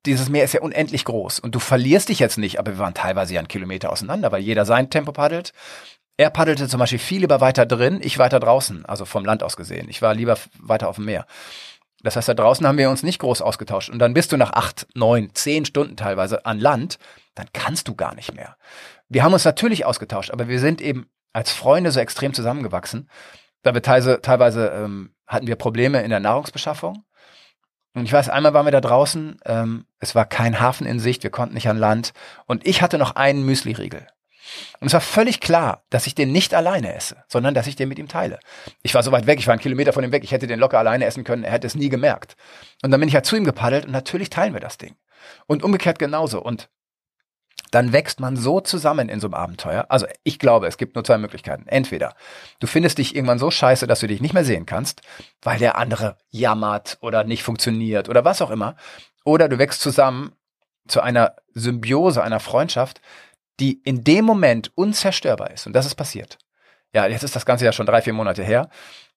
dieses Meer ist ja unendlich groß und du verlierst dich jetzt nicht, aber wir waren teilweise ja einen Kilometer auseinander, weil jeder sein Tempo paddelt. Er paddelte zum Beispiel viel lieber weiter drin, ich weiter draußen, also vom Land aus gesehen. Ich war lieber weiter auf dem Meer. Das heißt, da draußen haben wir uns nicht groß ausgetauscht. Und dann bist du nach acht, neun, zehn Stunden teilweise an Land, dann kannst du gar nicht mehr. Wir haben uns natürlich ausgetauscht, aber wir sind eben als Freunde so extrem zusammengewachsen. Da wir teilweise, teilweise ähm, hatten wir Probleme in der Nahrungsbeschaffung. Und ich weiß, einmal waren wir da draußen, ähm, es war kein Hafen in Sicht, wir konnten nicht an Land. Und ich hatte noch einen Müsli-Riegel. Und es war völlig klar, dass ich den nicht alleine esse, sondern dass ich den mit ihm teile. Ich war so weit weg, ich war einen Kilometer von ihm weg, ich hätte den locker alleine essen können, er hätte es nie gemerkt. Und dann bin ich halt zu ihm gepaddelt und natürlich teilen wir das Ding. Und umgekehrt genauso. Und dann wächst man so zusammen in so einem Abenteuer. Also ich glaube, es gibt nur zwei Möglichkeiten. Entweder du findest dich irgendwann so scheiße, dass du dich nicht mehr sehen kannst, weil der andere jammert oder nicht funktioniert oder was auch immer. Oder du wächst zusammen zu einer Symbiose, einer Freundschaft, die in dem Moment unzerstörbar ist. Und das ist passiert. Ja, jetzt ist das Ganze ja schon drei, vier Monate her.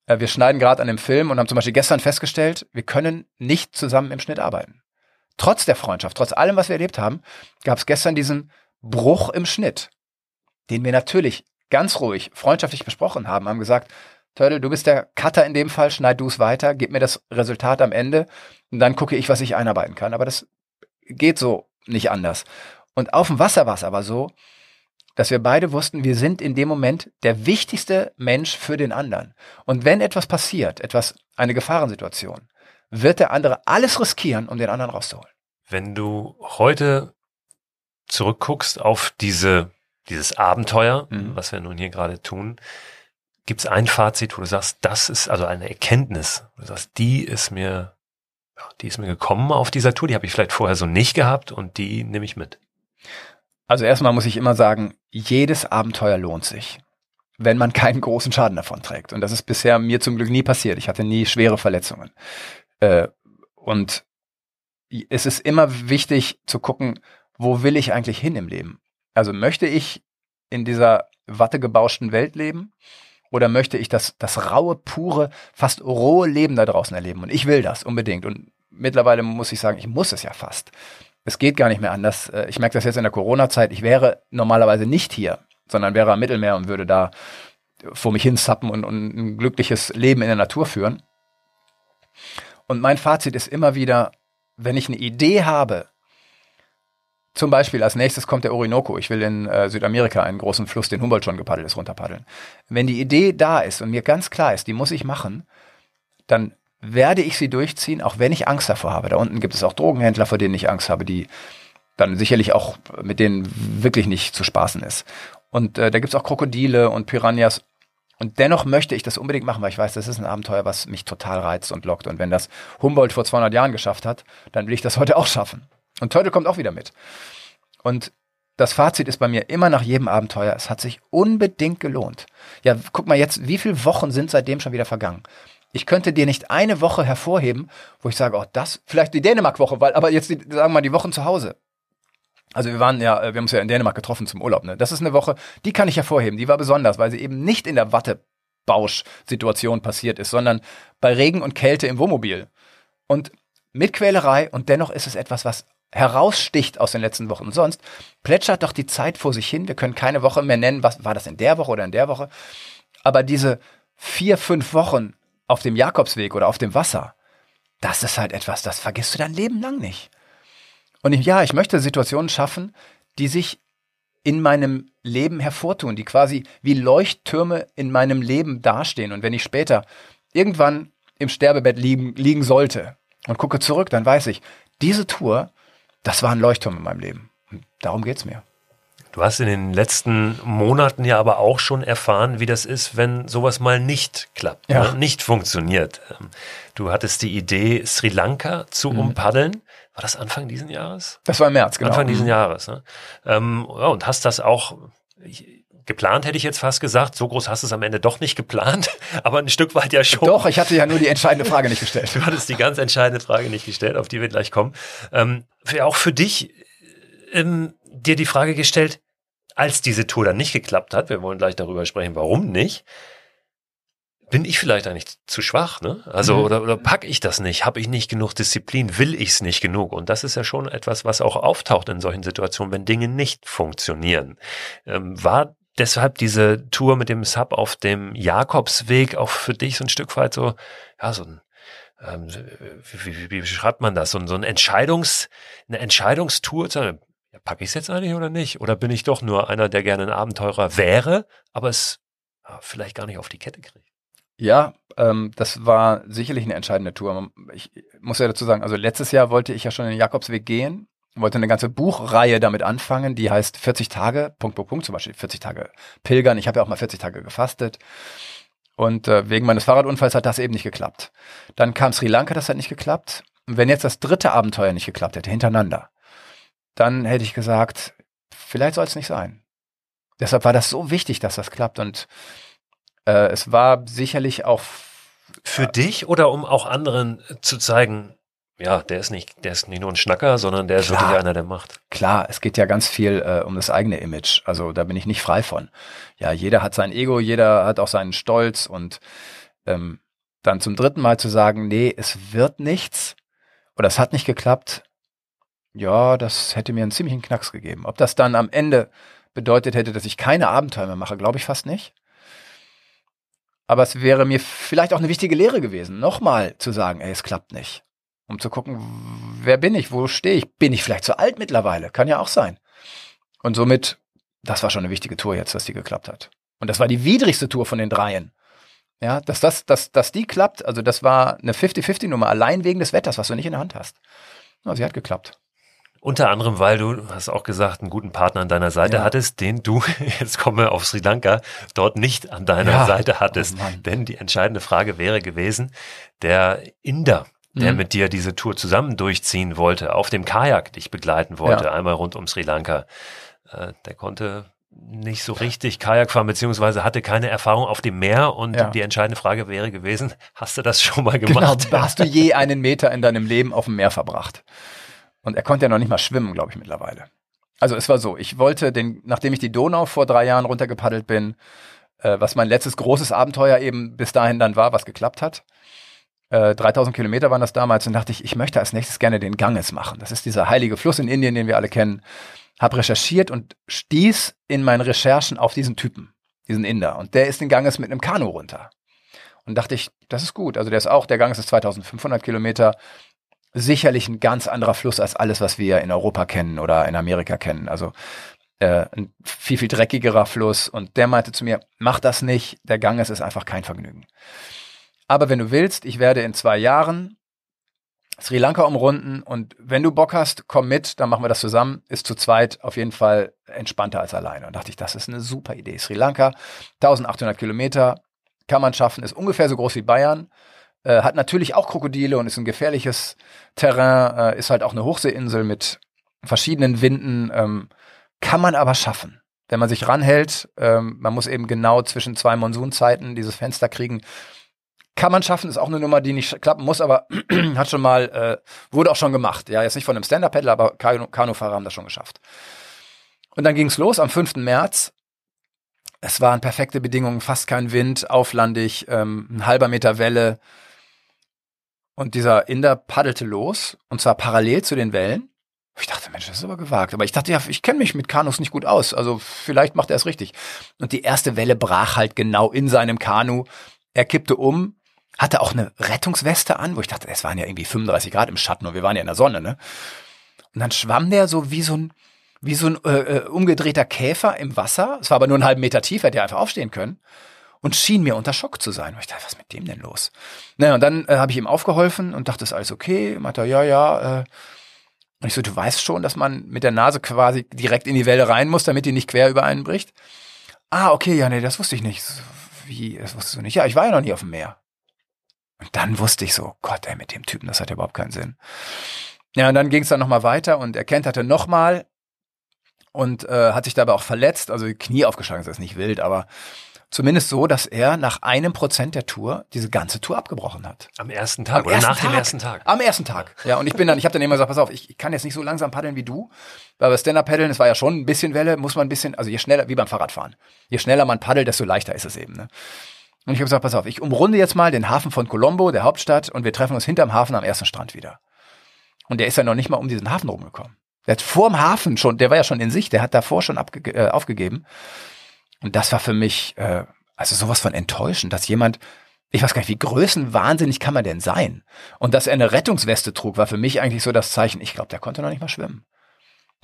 Äh, wir schneiden gerade an dem Film und haben zum Beispiel gestern festgestellt, wir können nicht zusammen im Schnitt arbeiten. Trotz der Freundschaft, trotz allem, was wir erlebt haben, gab es gestern diesen Bruch im Schnitt, den wir natürlich ganz ruhig, freundschaftlich besprochen haben, haben gesagt, Turtle, du bist der Cutter in dem Fall, schneid du es weiter, gib mir das Resultat am Ende und dann gucke ich, was ich einarbeiten kann. Aber das geht so nicht anders. Und auf dem Wasser war es aber so, dass wir beide wussten, wir sind in dem Moment der wichtigste Mensch für den anderen. Und wenn etwas passiert, etwas, eine Gefahrensituation, wird der andere alles riskieren, um den anderen rauszuholen. Wenn du heute zurückguckst auf diese, dieses Abenteuer, mhm. was wir nun hier gerade tun, gibt es ein Fazit, wo du sagst, das ist also eine Erkenntnis, du sagst, die ist mir, die ist mir gekommen auf dieser Tour, die habe ich vielleicht vorher so nicht gehabt und die nehme ich mit. Also erstmal muss ich immer sagen, jedes Abenteuer lohnt sich, wenn man keinen großen Schaden davon trägt. Und das ist bisher mir zum Glück nie passiert. Ich hatte nie schwere Verletzungen. Äh, und es ist immer wichtig zu gucken, wo will ich eigentlich hin im Leben? Also möchte ich in dieser wattegebauschten Welt leben? Oder möchte ich das, das raue, pure, fast rohe Leben da draußen erleben? Und ich will das unbedingt. Und mittlerweile muss ich sagen, ich muss es ja fast. Es geht gar nicht mehr anders. Äh, ich merke das jetzt in der Corona-Zeit. Ich wäre normalerweise nicht hier, sondern wäre am Mittelmeer und würde da vor mich hin zappen und, und ein glückliches Leben in der Natur führen. Und mein Fazit ist immer wieder, wenn ich eine Idee habe, zum Beispiel als nächstes kommt der Orinoco. Ich will in äh, Südamerika einen großen Fluss, den Humboldt schon gepaddelt ist, runterpaddeln. Wenn die Idee da ist und mir ganz klar ist, die muss ich machen, dann werde ich sie durchziehen, auch wenn ich Angst davor habe. Da unten gibt es auch Drogenhändler, vor denen ich Angst habe, die dann sicherlich auch mit denen wirklich nicht zu spaßen ist. Und äh, da gibt es auch Krokodile und Piranhas. Und dennoch möchte ich das unbedingt machen, weil ich weiß, das ist ein Abenteuer, was mich total reizt und lockt. Und wenn das Humboldt vor 200 Jahren geschafft hat, dann will ich das heute auch schaffen. Und Turtle kommt auch wieder mit. Und das Fazit ist bei mir immer nach jedem Abenteuer, es hat sich unbedingt gelohnt. Ja, guck mal jetzt, wie viele Wochen sind seitdem schon wieder vergangen? Ich könnte dir nicht eine Woche hervorheben, wo ich sage, oh, das, vielleicht die Dänemark-Woche, weil, aber jetzt, die, sagen wir mal, die Wochen zu Hause. Also wir waren ja, wir haben uns ja in Dänemark getroffen zum Urlaub, ne? Das ist eine Woche, die kann ich hervorheben, die war besonders, weil sie eben nicht in der Wattebausch-Situation passiert ist, sondern bei Regen und Kälte im Wohnmobil. Und mit Quälerei und dennoch ist es etwas, was heraussticht aus den letzten Wochen. sonst plätschert doch die Zeit vor sich hin. Wir können keine Woche mehr nennen, was war das in der Woche oder in der Woche. Aber diese vier, fünf Wochen auf dem Jakobsweg oder auf dem Wasser, das ist halt etwas, das vergisst du dein Leben lang nicht. Und ich, ja, ich möchte Situationen schaffen, die sich in meinem Leben hervortun, die quasi wie Leuchttürme in meinem Leben dastehen. Und wenn ich später irgendwann im Sterbebett liegen, liegen sollte und gucke zurück, dann weiß ich, diese Tour, das war ein Leuchtturm in meinem Leben. Und darum geht's mir. Du hast in den letzten Monaten ja aber auch schon erfahren, wie das ist, wenn sowas mal nicht klappt, ja. ne? nicht funktioniert. Ähm, du hattest die Idee, Sri Lanka zu mhm. umpaddeln. War das Anfang diesen Jahres? Das war im März, genau. Anfang diesen mhm. Jahres. Ne? Ähm, ja, und hast das auch ich, geplant, hätte ich jetzt fast gesagt. So groß hast du es am Ende doch nicht geplant, aber ein Stück weit ja schon. Doch, ich hatte ja nur die entscheidende Frage nicht gestellt. Du hattest die ganz entscheidende Frage nicht gestellt, auf die wir gleich kommen. Ähm, auch für dich ähm, dir die Frage gestellt, als diese Tour dann nicht geklappt hat, wir wollen gleich darüber sprechen, warum nicht, bin ich vielleicht eigentlich zu schwach, ne? Also mhm. oder oder pack ich das nicht? Habe ich nicht genug Disziplin? Will ich es nicht genug? Und das ist ja schon etwas, was auch auftaucht in solchen Situationen, wenn Dinge nicht funktionieren. Ähm, war deshalb diese Tour mit dem Sub auf dem Jakobsweg auch für dich so ein Stück weit so, ja, so ein ähm, wie, wie, wie beschreibt man das? So, so ein Entscheidungs, eine Entscheidungstour, ja, packe ich es jetzt eigentlich oder nicht? Oder bin ich doch nur einer, der gerne ein Abenteurer wäre, aber es ja, vielleicht gar nicht auf die Kette kriegt? Ja, ähm, das war sicherlich eine entscheidende Tour. Ich muss ja dazu sagen, also letztes Jahr wollte ich ja schon den Jakobsweg gehen, wollte eine ganze Buchreihe damit anfangen, die heißt 40 Tage, Punkt, Punkt, Punkt, zum Beispiel 40 Tage Pilgern. Ich habe ja auch mal 40 Tage gefastet. Und äh, wegen meines Fahrradunfalls hat das eben nicht geklappt. Dann kam Sri Lanka, das hat nicht geklappt. Und wenn jetzt das dritte Abenteuer nicht geklappt hätte, hintereinander, dann hätte ich gesagt, vielleicht soll es nicht sein. Deshalb war das so wichtig, dass das klappt. Und äh, es war sicherlich auch für äh, dich oder um auch anderen zu zeigen, ja, der ist nicht, der ist nicht nur ein Schnacker, sondern der ist wirklich einer, der macht. Klar, es geht ja ganz viel äh, um das eigene Image. Also da bin ich nicht frei von. Ja, jeder hat sein Ego, jeder hat auch seinen Stolz und ähm, dann zum dritten Mal zu sagen, nee, es wird nichts oder es hat nicht geklappt, ja, das hätte mir einen ziemlichen Knacks gegeben. Ob das dann am Ende bedeutet hätte, dass ich keine Abenteuer mehr mache, glaube ich fast nicht. Aber es wäre mir vielleicht auch eine wichtige Lehre gewesen, nochmal zu sagen, ey, es klappt nicht um zu gucken, wer bin ich, wo stehe ich, bin ich vielleicht zu alt mittlerweile, kann ja auch sein. Und somit, das war schon eine wichtige Tour jetzt, dass die geklappt hat. Und das war die widrigste Tour von den dreien. Ja, dass das, dass, dass die klappt, also das war eine 50-50-Nummer, allein wegen des Wetters, was du nicht in der Hand hast. Ja, sie hat geklappt. Unter anderem, weil du, hast auch gesagt, einen guten Partner an deiner Seite ja. hattest, den du, jetzt komme auf Sri Lanka, dort nicht an deiner ja. Seite hattest. Oh Denn die entscheidende Frage wäre gewesen, der Inder, der mhm. mit dir diese Tour zusammen durchziehen wollte, auf dem Kajak dich begleiten wollte, ja. einmal rund um Sri Lanka. Äh, der konnte nicht so richtig Kajak fahren, beziehungsweise hatte keine Erfahrung auf dem Meer. Und ja. die entscheidende Frage wäre gewesen, hast du das schon mal genau, gemacht? Genau, hast du je einen Meter in deinem Leben auf dem Meer verbracht? Und er konnte ja noch nicht mal schwimmen, glaube ich, mittlerweile. Also es war so, ich wollte den, nachdem ich die Donau vor drei Jahren runtergepaddelt bin, äh, was mein letztes großes Abenteuer eben bis dahin dann war, was geklappt hat, äh, 3000 Kilometer waren das damals und dachte ich, ich möchte als nächstes gerne den Ganges machen. Das ist dieser heilige Fluss in Indien, den wir alle kennen. Hab recherchiert und stieß in meinen Recherchen auf diesen Typen, diesen Inder. Und der ist den Ganges mit einem Kanu runter. Und dachte ich, das ist gut. Also der ist auch, der Ganges ist 2500 Kilometer. Sicherlich ein ganz anderer Fluss als alles, was wir in Europa kennen oder in Amerika kennen. Also äh, ein viel, viel dreckigerer Fluss. Und der meinte zu mir, mach das nicht, der Ganges ist einfach kein Vergnügen. Aber wenn du willst, ich werde in zwei Jahren Sri Lanka umrunden und wenn du Bock hast, komm mit, dann machen wir das zusammen. Ist zu zweit auf jeden Fall entspannter als alleine. Und dachte ich, das ist eine super Idee. Sri Lanka, 1800 Kilometer, kann man schaffen, ist ungefähr so groß wie Bayern. Äh, hat natürlich auch Krokodile und ist ein gefährliches Terrain, äh, ist halt auch eine Hochseeinsel mit verschiedenen Winden, ähm, kann man aber schaffen. Wenn man sich ranhält, ähm, man muss eben genau zwischen zwei Monsunzeiten dieses Fenster kriegen, kann man schaffen, ist auch eine Nummer, die nicht klappen muss, aber hat schon mal, äh, wurde auch schon gemacht. Ja, jetzt nicht von einem Stand-Up-Paddler, aber Kanu Kanufahrer haben das schon geschafft. Und dann ging's los am 5. März. Es waren perfekte Bedingungen, fast kein Wind, auflandig, ähm, ein halber Meter Welle. Und dieser Inder paddelte los, und zwar parallel zu den Wellen. Ich dachte, Mensch, das ist aber gewagt. Aber ich dachte, ja, ich kenne mich mit Kanus nicht gut aus. Also vielleicht macht er es richtig. Und die erste Welle brach halt genau in seinem Kanu. Er kippte um, hatte auch eine Rettungsweste an, wo ich dachte, es waren ja irgendwie 35 Grad im Schatten und wir waren ja in der Sonne, ne? Und dann schwamm der so wie so ein, wie so ein äh, äh umgedrehter Käfer im Wasser. Es war aber nur einen halben Meter tief, hätte er einfach aufstehen können. Und schien mir unter Schock zu sein. Und ich dachte, was ist mit dem denn los? Naja, und dann äh, habe ich ihm aufgeholfen und dachte, ist alles okay? Meinte er, ja, ja. Äh. Und ich so, du weißt schon, dass man mit der Nase quasi direkt in die Welle rein muss, damit die nicht quer über einen bricht? Ah, okay, ja, nee, das wusste ich nicht. Wie, das wusstest du nicht? Ja, ich war ja noch nie auf dem Meer. Und dann wusste ich so, Gott, ey, mit dem Typen, das hat ja überhaupt keinen Sinn. Ja, und dann ging es dann nochmal weiter und er kenterte nochmal und äh, hat sich dabei auch verletzt, also Knie aufgeschlagen, das ist nicht wild, aber zumindest so, dass er nach einem Prozent der Tour diese ganze Tour abgebrochen hat. Am ersten Tag Am oder ersten nach Tag. dem ersten Tag? Am ersten Tag. Ja, und ich bin dann, ich habe dann immer gesagt, pass auf, ich, kann jetzt nicht so langsam paddeln wie du, weil bei Stand-Up-Paddeln, es war ja schon ein bisschen Welle, muss man ein bisschen, also je schneller, wie beim Fahrradfahren, je schneller man paddelt, desto leichter ist es eben. Ne? Und ich habe gesagt, pass auf, ich umrunde jetzt mal den Hafen von Colombo, der Hauptstadt, und wir treffen uns hinterm Hafen am ersten Strand wieder. Und der ist ja noch nicht mal um diesen Hafen rumgekommen. Der hat vorm Hafen schon, der war ja schon in sich, der hat davor schon abge äh, aufgegeben. Und das war für mich, äh, also sowas von enttäuschend, dass jemand, ich weiß gar nicht, wie größenwahnsinnig kann man denn sein? Und dass er eine Rettungsweste trug, war für mich eigentlich so das Zeichen, ich glaube, der konnte noch nicht mal schwimmen.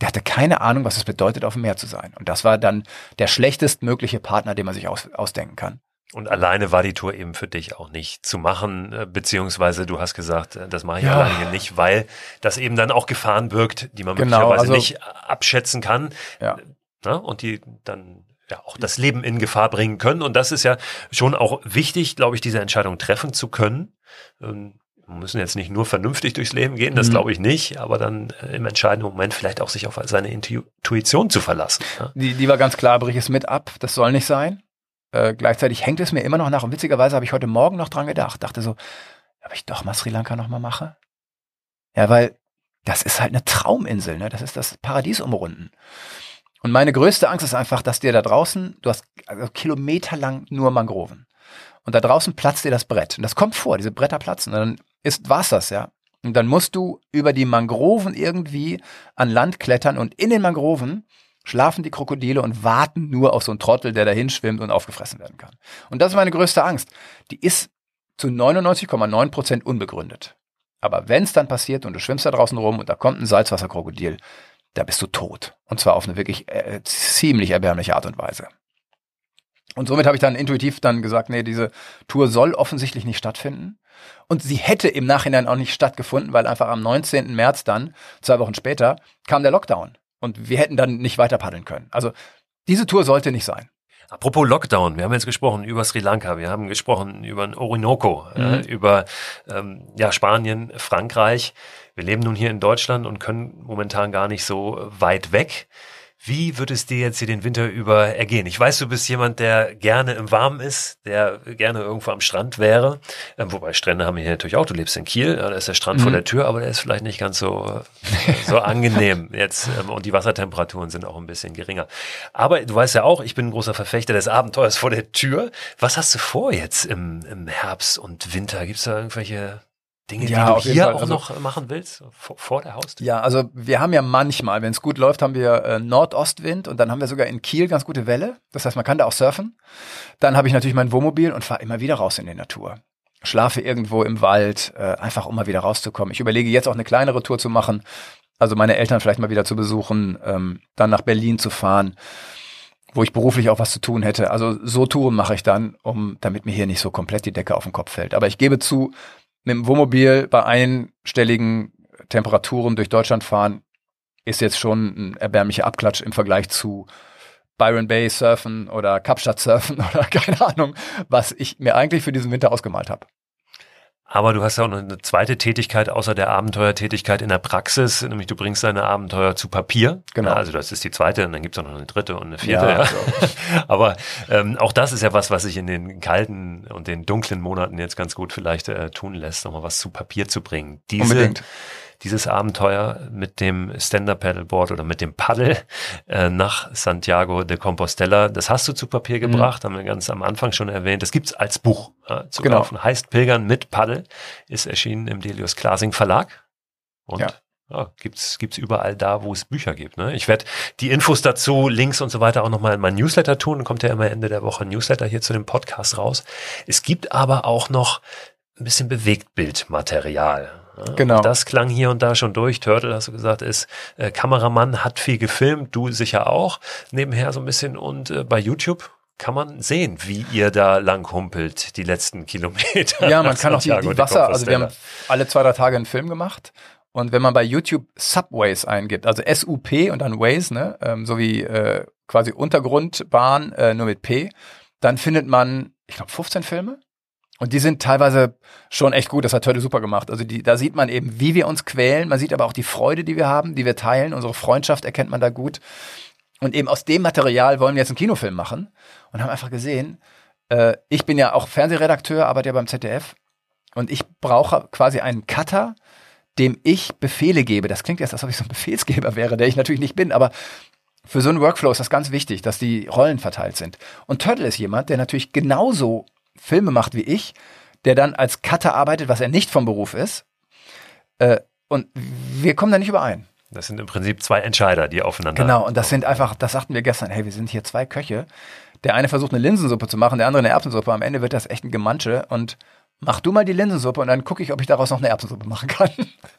Der hatte keine Ahnung, was es bedeutet, auf dem Meer zu sein. Und das war dann der schlechtestmögliche Partner, den man sich aus, ausdenken kann. Und alleine war die Tour eben für dich auch nicht zu machen, äh, beziehungsweise du hast gesagt, äh, das mache ich Ja. alleine nicht, weil das eben dann auch Gefahren birgt, die man Genau, möglicherweise also- nicht abschätzen kann. Ja. Ne? Und die dann ja auch das Leben in Gefahr bringen können. Und das ist ja schon auch wichtig, glaube ich, diese Entscheidung treffen zu können. Ähm, Wir müssen jetzt nicht nur vernünftig durchs Leben gehen, das Mhm. glaube ich nicht, aber dann äh, im entscheidenden Moment vielleicht auch sich auf seine Intu- Intuition zu verlassen. Die, die war ganz klar, brich es mit ab, das soll nicht sein. Äh, gleichzeitig hängt es mir immer noch nach. Und witzigerweise habe ich heute Morgen noch dran gedacht. Dachte so, ob ich doch mal Sri Lanka noch mal mache? Ja, weil das ist halt eine Trauminsel, ne? Das ist das Paradies umrunden. Und meine größte Angst ist einfach, dass dir da draußen, du hast also kilometerlang nur Mangroven. Und da draußen platzt dir das Brett. Und das kommt vor, diese Bretter platzen. Und dann ist, war's das, ja. Und dann musst du über die Mangroven irgendwie an Land klettern und in den Mangroven schlafen die Krokodile und warten nur auf so einen Trottel, der dahin schwimmt und aufgefressen werden kann. Und das ist meine größte Angst. Die ist zu 99,9 Prozent unbegründet. Aber wenn es dann passiert und du schwimmst da draußen rum und da kommt ein Salzwasserkrokodil, da bist du tot. Und zwar auf eine wirklich äh, ziemlich erbärmliche Art und Weise. Und somit habe ich dann intuitiv dann gesagt, nee, diese Tour soll offensichtlich nicht stattfinden. Und sie hätte im Nachhinein auch nicht stattgefunden, weil einfach am 19. März dann, zwei Wochen später, kam der Lockdown. Und wir hätten dann nicht weiter paddeln können. Also diese Tour sollte nicht sein. Apropos Lockdown, wir haben jetzt gesprochen über Sri Lanka, wir haben gesprochen über Orinoco, äh, Mhm. über ähm, ja, Spanien, Frankreich. Wir leben nun hier in Deutschland und können momentan gar nicht so weit weg. Wie wird es dir jetzt hier den Winter über ergehen? Ich weiß, du bist jemand, der gerne im Warmen ist, der gerne irgendwo am Strand wäre. Ähm, wobei Strände haben wir hier natürlich auch. Du lebst in Kiel, da ist der Strand vor Mhm. der Tür, aber der ist vielleicht nicht ganz so, so angenehm jetzt. Ähm, und die Wassertemperaturen sind auch ein bisschen geringer. Aber du weißt ja auch, ich bin ein großer Verfechter des Abenteuers vor der Tür. Was hast du vor jetzt im, im Herbst und Winter? Gibt es da irgendwelche Dinge, Ja, die du hier Fall. auch Also- noch machen willst? Vor, vor der Haustür? Ja, also wir haben ja manchmal, wenn es gut läuft, haben wir äh, Nordostwind und dann haben wir sogar in Kiel ganz gute Welle. Das heißt, man kann da auch surfen. Dann habe ich natürlich mein Wohnmobil und fahre immer wieder raus in die Natur. Schlafe irgendwo im Wald, äh, einfach um mal wieder rauszukommen. Ich überlege jetzt auch eine kleinere Tour zu machen. Also meine Eltern vielleicht mal wieder zu besuchen, ähm, dann nach Berlin zu fahren, wo ich beruflich auch was zu tun hätte. Also so Touren mache ich dann, um, damit mir hier nicht so komplett die Decke auf den Kopf fällt. Aber ich gebe zu, mit dem Wohnmobil bei einstelligen Temperaturen durch Deutschland fahren, ist jetzt schon ein erbärmlicher Abklatsch im Vergleich zu Byron Bay surfen oder Kapstadt surfen oder keine Ahnung, was ich mir eigentlich für diesen Winter ausgemalt habe. Aber du hast ja auch noch eine zweite Tätigkeit außer der Abenteuertätigkeit in der Praxis, nämlich du bringst deine Abenteuer zu Papier. Genau. Ja, also das ist die zweite und dann gibt's auch noch eine dritte und eine vierte. Ja, Ja, so. Aber ähm, auch das ist ja was, was sich in den kalten und den dunklen Monaten jetzt ganz gut vielleicht äh, tun lässt, nochmal was zu Papier zu bringen. Diese, Unbedingt. Dieses Abenteuer mit dem Stand-Up-Paddleboard oder mit dem Paddel äh, nach Santiago de Compostela, das hast du zu Papier Mhm. gebracht, haben wir ganz am Anfang schon erwähnt. Das gibt's als Buch äh, zu Genau. kaufen. Heißt Pilgern mit Paddel, ist erschienen im Delius Glasing Verlag. Und Ja. ja. gibt's gibt's überall da, wo es Bücher gibt. Ne? Ich werde die Infos dazu, Links und so weiter auch nochmal in mein Newsletter tun. Dann kommt ja immer Ende der Woche ein Newsletter hier zu dem Podcast raus. Es gibt aber auch noch ein bisschen Bewegtbildmaterial. Genau. Und das klang hier und da schon durch. Turtle, hast du gesagt, ist äh, Kameramann, hat viel gefilmt, du sicher auch, nebenher so ein bisschen. Und äh, bei YouTube kann man sehen, wie ihr da lang humpelt, die letzten Kilometer. Ja, man kann auch die, die Wasser, also wir haben alle zwei, drei Tage einen Film gemacht. Und wenn man bei YouTube Subways eingibt, also SUP und dann Ways, ne, ähm, so wie äh, quasi Untergrundbahn, äh, nur mit P, dann findet man, ich glaube, 15 Filme. Und die sind teilweise schon echt gut. Das hat heute super gemacht. Also die, da sieht man eben, wie wir uns quälen. Man sieht aber auch die Freude, die wir haben, die wir teilen. Unsere Freundschaft erkennt man da gut. Und eben aus dem Material wollen wir jetzt einen Kinofilm machen und haben einfach gesehen, äh, ich bin ja auch Fernsehredakteur, arbeite ja beim ZDF und ich brauche quasi einen Cutter, dem ich Befehle gebe. Das klingt jetzt, als ob ich so ein Befehlsgeber wäre, der ich natürlich nicht bin, aber für so einen Workflow ist das ganz wichtig, dass die Rollen verteilt sind. Und Turtle ist jemand, der natürlich genauso Filme macht wie ich, der dann als Cutter arbeitet, was er nicht vom Beruf ist. Äh, und wir kommen da nicht überein. Das sind im Prinzip zwei Entscheider, die aufeinander. Genau, und das sind einfach, das sagten wir gestern, hey, wir sind hier zwei Köche. Der eine versucht eine Linsensuppe zu machen, der andere eine Erbsensuppe. Am Ende wird das echt ein Gemansche und mach du mal die Linsensuppe und dann gucke ich, ob ich daraus noch eine Erbsensuppe machen kann.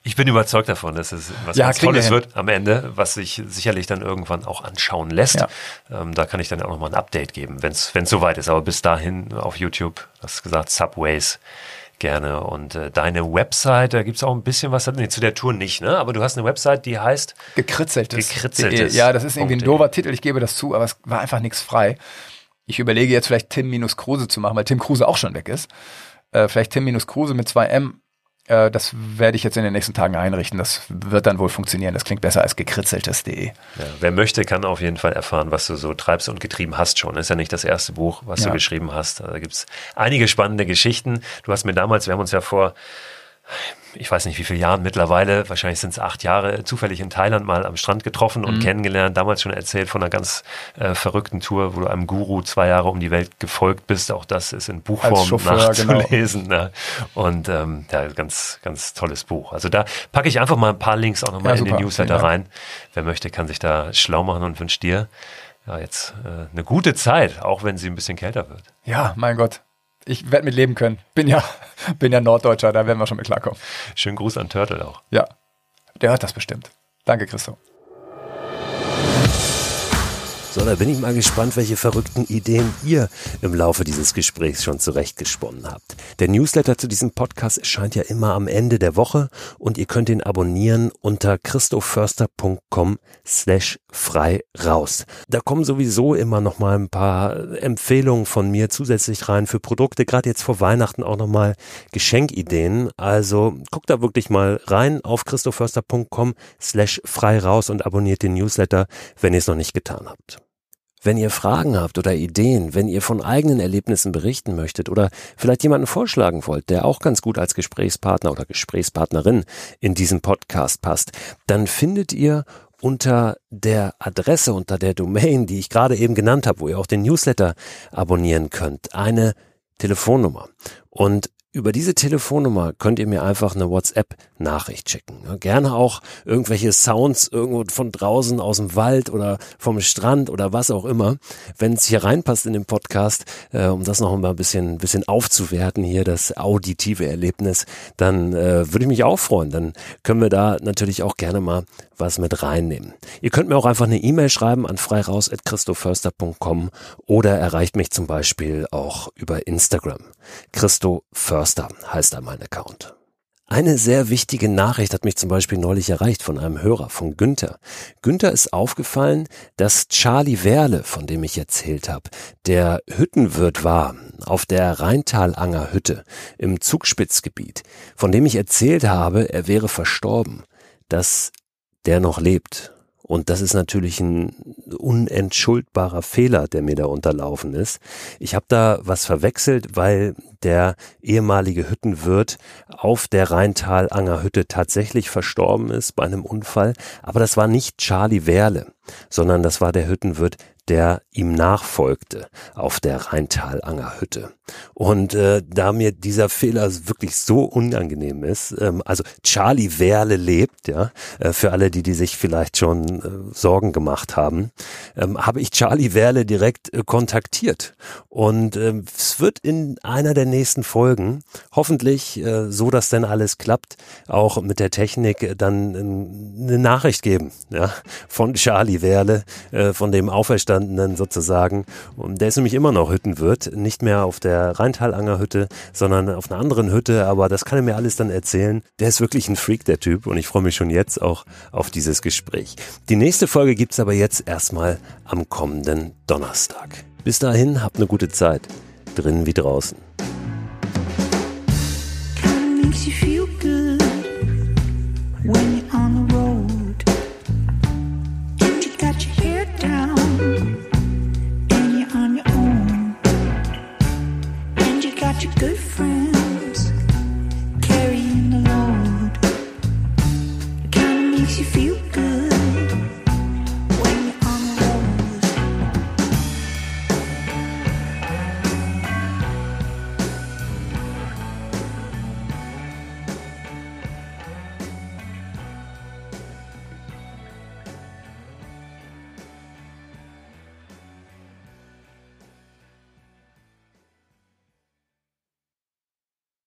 Ich bin überzeugt davon, dass es was ja, ganz Tolles wird am Ende, was sich sicherlich dann irgendwann auch anschauen lässt. Ja. Ähm, da kann ich dann auch nochmal ein Update geben, wenn es soweit ist. Aber bis dahin auf YouTube, hast gesagt, Subways gerne. Und äh, deine Website, da gibt es auch ein bisschen was, nee, zu der Tour nicht, ne? Aber du hast eine Website, die heißt Gekritzeltes. Gekritzeltes. Ja, das ist irgendwie ein doofer Titel, ich gebe das zu, aber es war einfach nichts frei. Ich überlege jetzt vielleicht Tim-Kruse zu machen, weil Tim Kruse auch schon weg ist. Äh, vielleicht Tim-Kruse mit 2M äh, das werde ich jetzt in den nächsten Tagen einrichten. Das wird dann wohl funktionieren. Das klingt besser als gekritzeltes.de. Ja, wer möchte, kann auf jeden Fall erfahren, was du so treibst und getrieben hast schon. Das ist ja nicht das erste Buch, was ja. du geschrieben hast. Da gibt es einige spannende Geschichten. Du hast mir damals, wir haben uns ja vor ich weiß nicht wie viele Jahren mittlerweile, wahrscheinlich sind es acht Jahre, zufällig in Thailand mal am Strand getroffen und mhm. kennengelernt. Damals schon erzählt von einer ganz äh, verrückten Tour, wo du einem Guru zwei Jahre um die Welt gefolgt bist. Auch das ist in Buchform Chauffeur, nachzulesen. Genau. Ne? Und ähm, ja, ganz, ganz tolles Buch. Also da packe ich einfach mal ein paar Links auch nochmal ja, in den Newsletter rein. Wer möchte, kann sich da schlau machen und wünscht dir ja jetzt äh, eine gute Zeit, auch wenn sie ein bisschen kälter wird. Ja, mein Gott ich werde mit leben können. Bin ja, bin ja Norddeutscher, da werden wir schon mit klarkommen. Schönen Gruß an Turtle auch. Ja, der hört das bestimmt. Danke, Christo. So, da bin ich mal gespannt, welche verrückten Ideen ihr im Laufe dieses Gesprächs schon zurechtgesponnen habt. Der Newsletter zu diesem Podcast erscheint ja immer am Ende der Woche und ihr könnt ihn abonnieren unter christoförster.com slash frei raus. Da kommen sowieso immer noch mal ein paar Empfehlungen von mir zusätzlich rein für Produkte, gerade jetzt vor Weihnachten auch noch mal Geschenkideen. Also guckt da wirklich mal rein auf christoförster.com slash frei raus und abonniert den Newsletter, wenn ihr es noch nicht getan habt. Wenn ihr Fragen habt oder Ideen, wenn ihr von eigenen Erlebnissen berichten möchtet oder vielleicht jemanden vorschlagen wollt, der auch ganz gut als Gesprächspartner oder Gesprächspartnerin in diesem Podcast passt, dann findet ihr unter der Adresse, unter der Domain, die ich gerade eben genannt habe, wo ihr auch den Newsletter abonnieren könnt, eine Telefonnummer. Und über diese Telefonnummer könnt ihr mir einfach eine WhatsApp-Nachricht schicken. Gerne auch irgendwelche Sounds irgendwo von draußen aus dem Wald oder vom Strand oder was auch immer. Wenn es hier reinpasst in den Podcast, äh, um das noch mal ein bisschen, bisschen aufzuwerten hier, das auditive Erlebnis, dann äh, würde ich mich auch freuen. Dann können wir da natürlich auch gerne mal was mit reinnehmen. Ihr könnt mir auch einfach eine E-Mail schreiben an freiraus.christoförster.com oder erreicht mich zum Beispiel auch über Instagram. Christo Förster heißt da mein Account. Eine sehr wichtige Nachricht hat mich zum Beispiel neulich erreicht von einem Hörer, von Günther. Günther ist aufgefallen, dass Charlie Werle, von dem ich erzählt habe, der Hüttenwirt war auf der Rheintalanger Hütte im Zugspitzgebiet, von dem ich erzählt habe, er wäre verstorben, dass der noch lebt und das ist natürlich ein unentschuldbarer Fehler, der mir da unterlaufen ist. Ich habe da was verwechselt, weil der ehemalige Hüttenwirt auf der Rheintal-Anger Hütte tatsächlich verstorben ist bei einem Unfall. Aber das war nicht Charlie Werle, sondern das war der Hüttenwirt, der ihm nachfolgte auf der Rheintal-Anger Hütte. Und äh, da mir dieser Fehler wirklich so unangenehm ist, ähm, also Charlie Werle lebt, ja, äh, für alle, die, die sich vielleicht schon äh, Sorgen gemacht haben, ähm, habe ich Charlie Werle direkt äh, kontaktiert. Und äh, es wird in einer der nächsten Folgen hoffentlich, äh, so dass denn alles klappt, auch mit der Technik äh, dann äh, eine Nachricht geben, ja, von Charlie Werle, äh, von dem Auferstandenen sozusagen. Und der ist nämlich immer noch Hüttenwirt, nicht mehr auf der der Rheintalanger Hütte, sondern auf einer anderen Hütte, aber das kann er mir alles dann erzählen. Der ist wirklich ein Freak, der Typ, und ich freue mich schon jetzt auch auf dieses Gespräch. Die nächste Folge gibt es aber jetzt erstmal am kommenden Donnerstag. Bis dahin, habt eine gute Zeit, drinnen wie draußen. When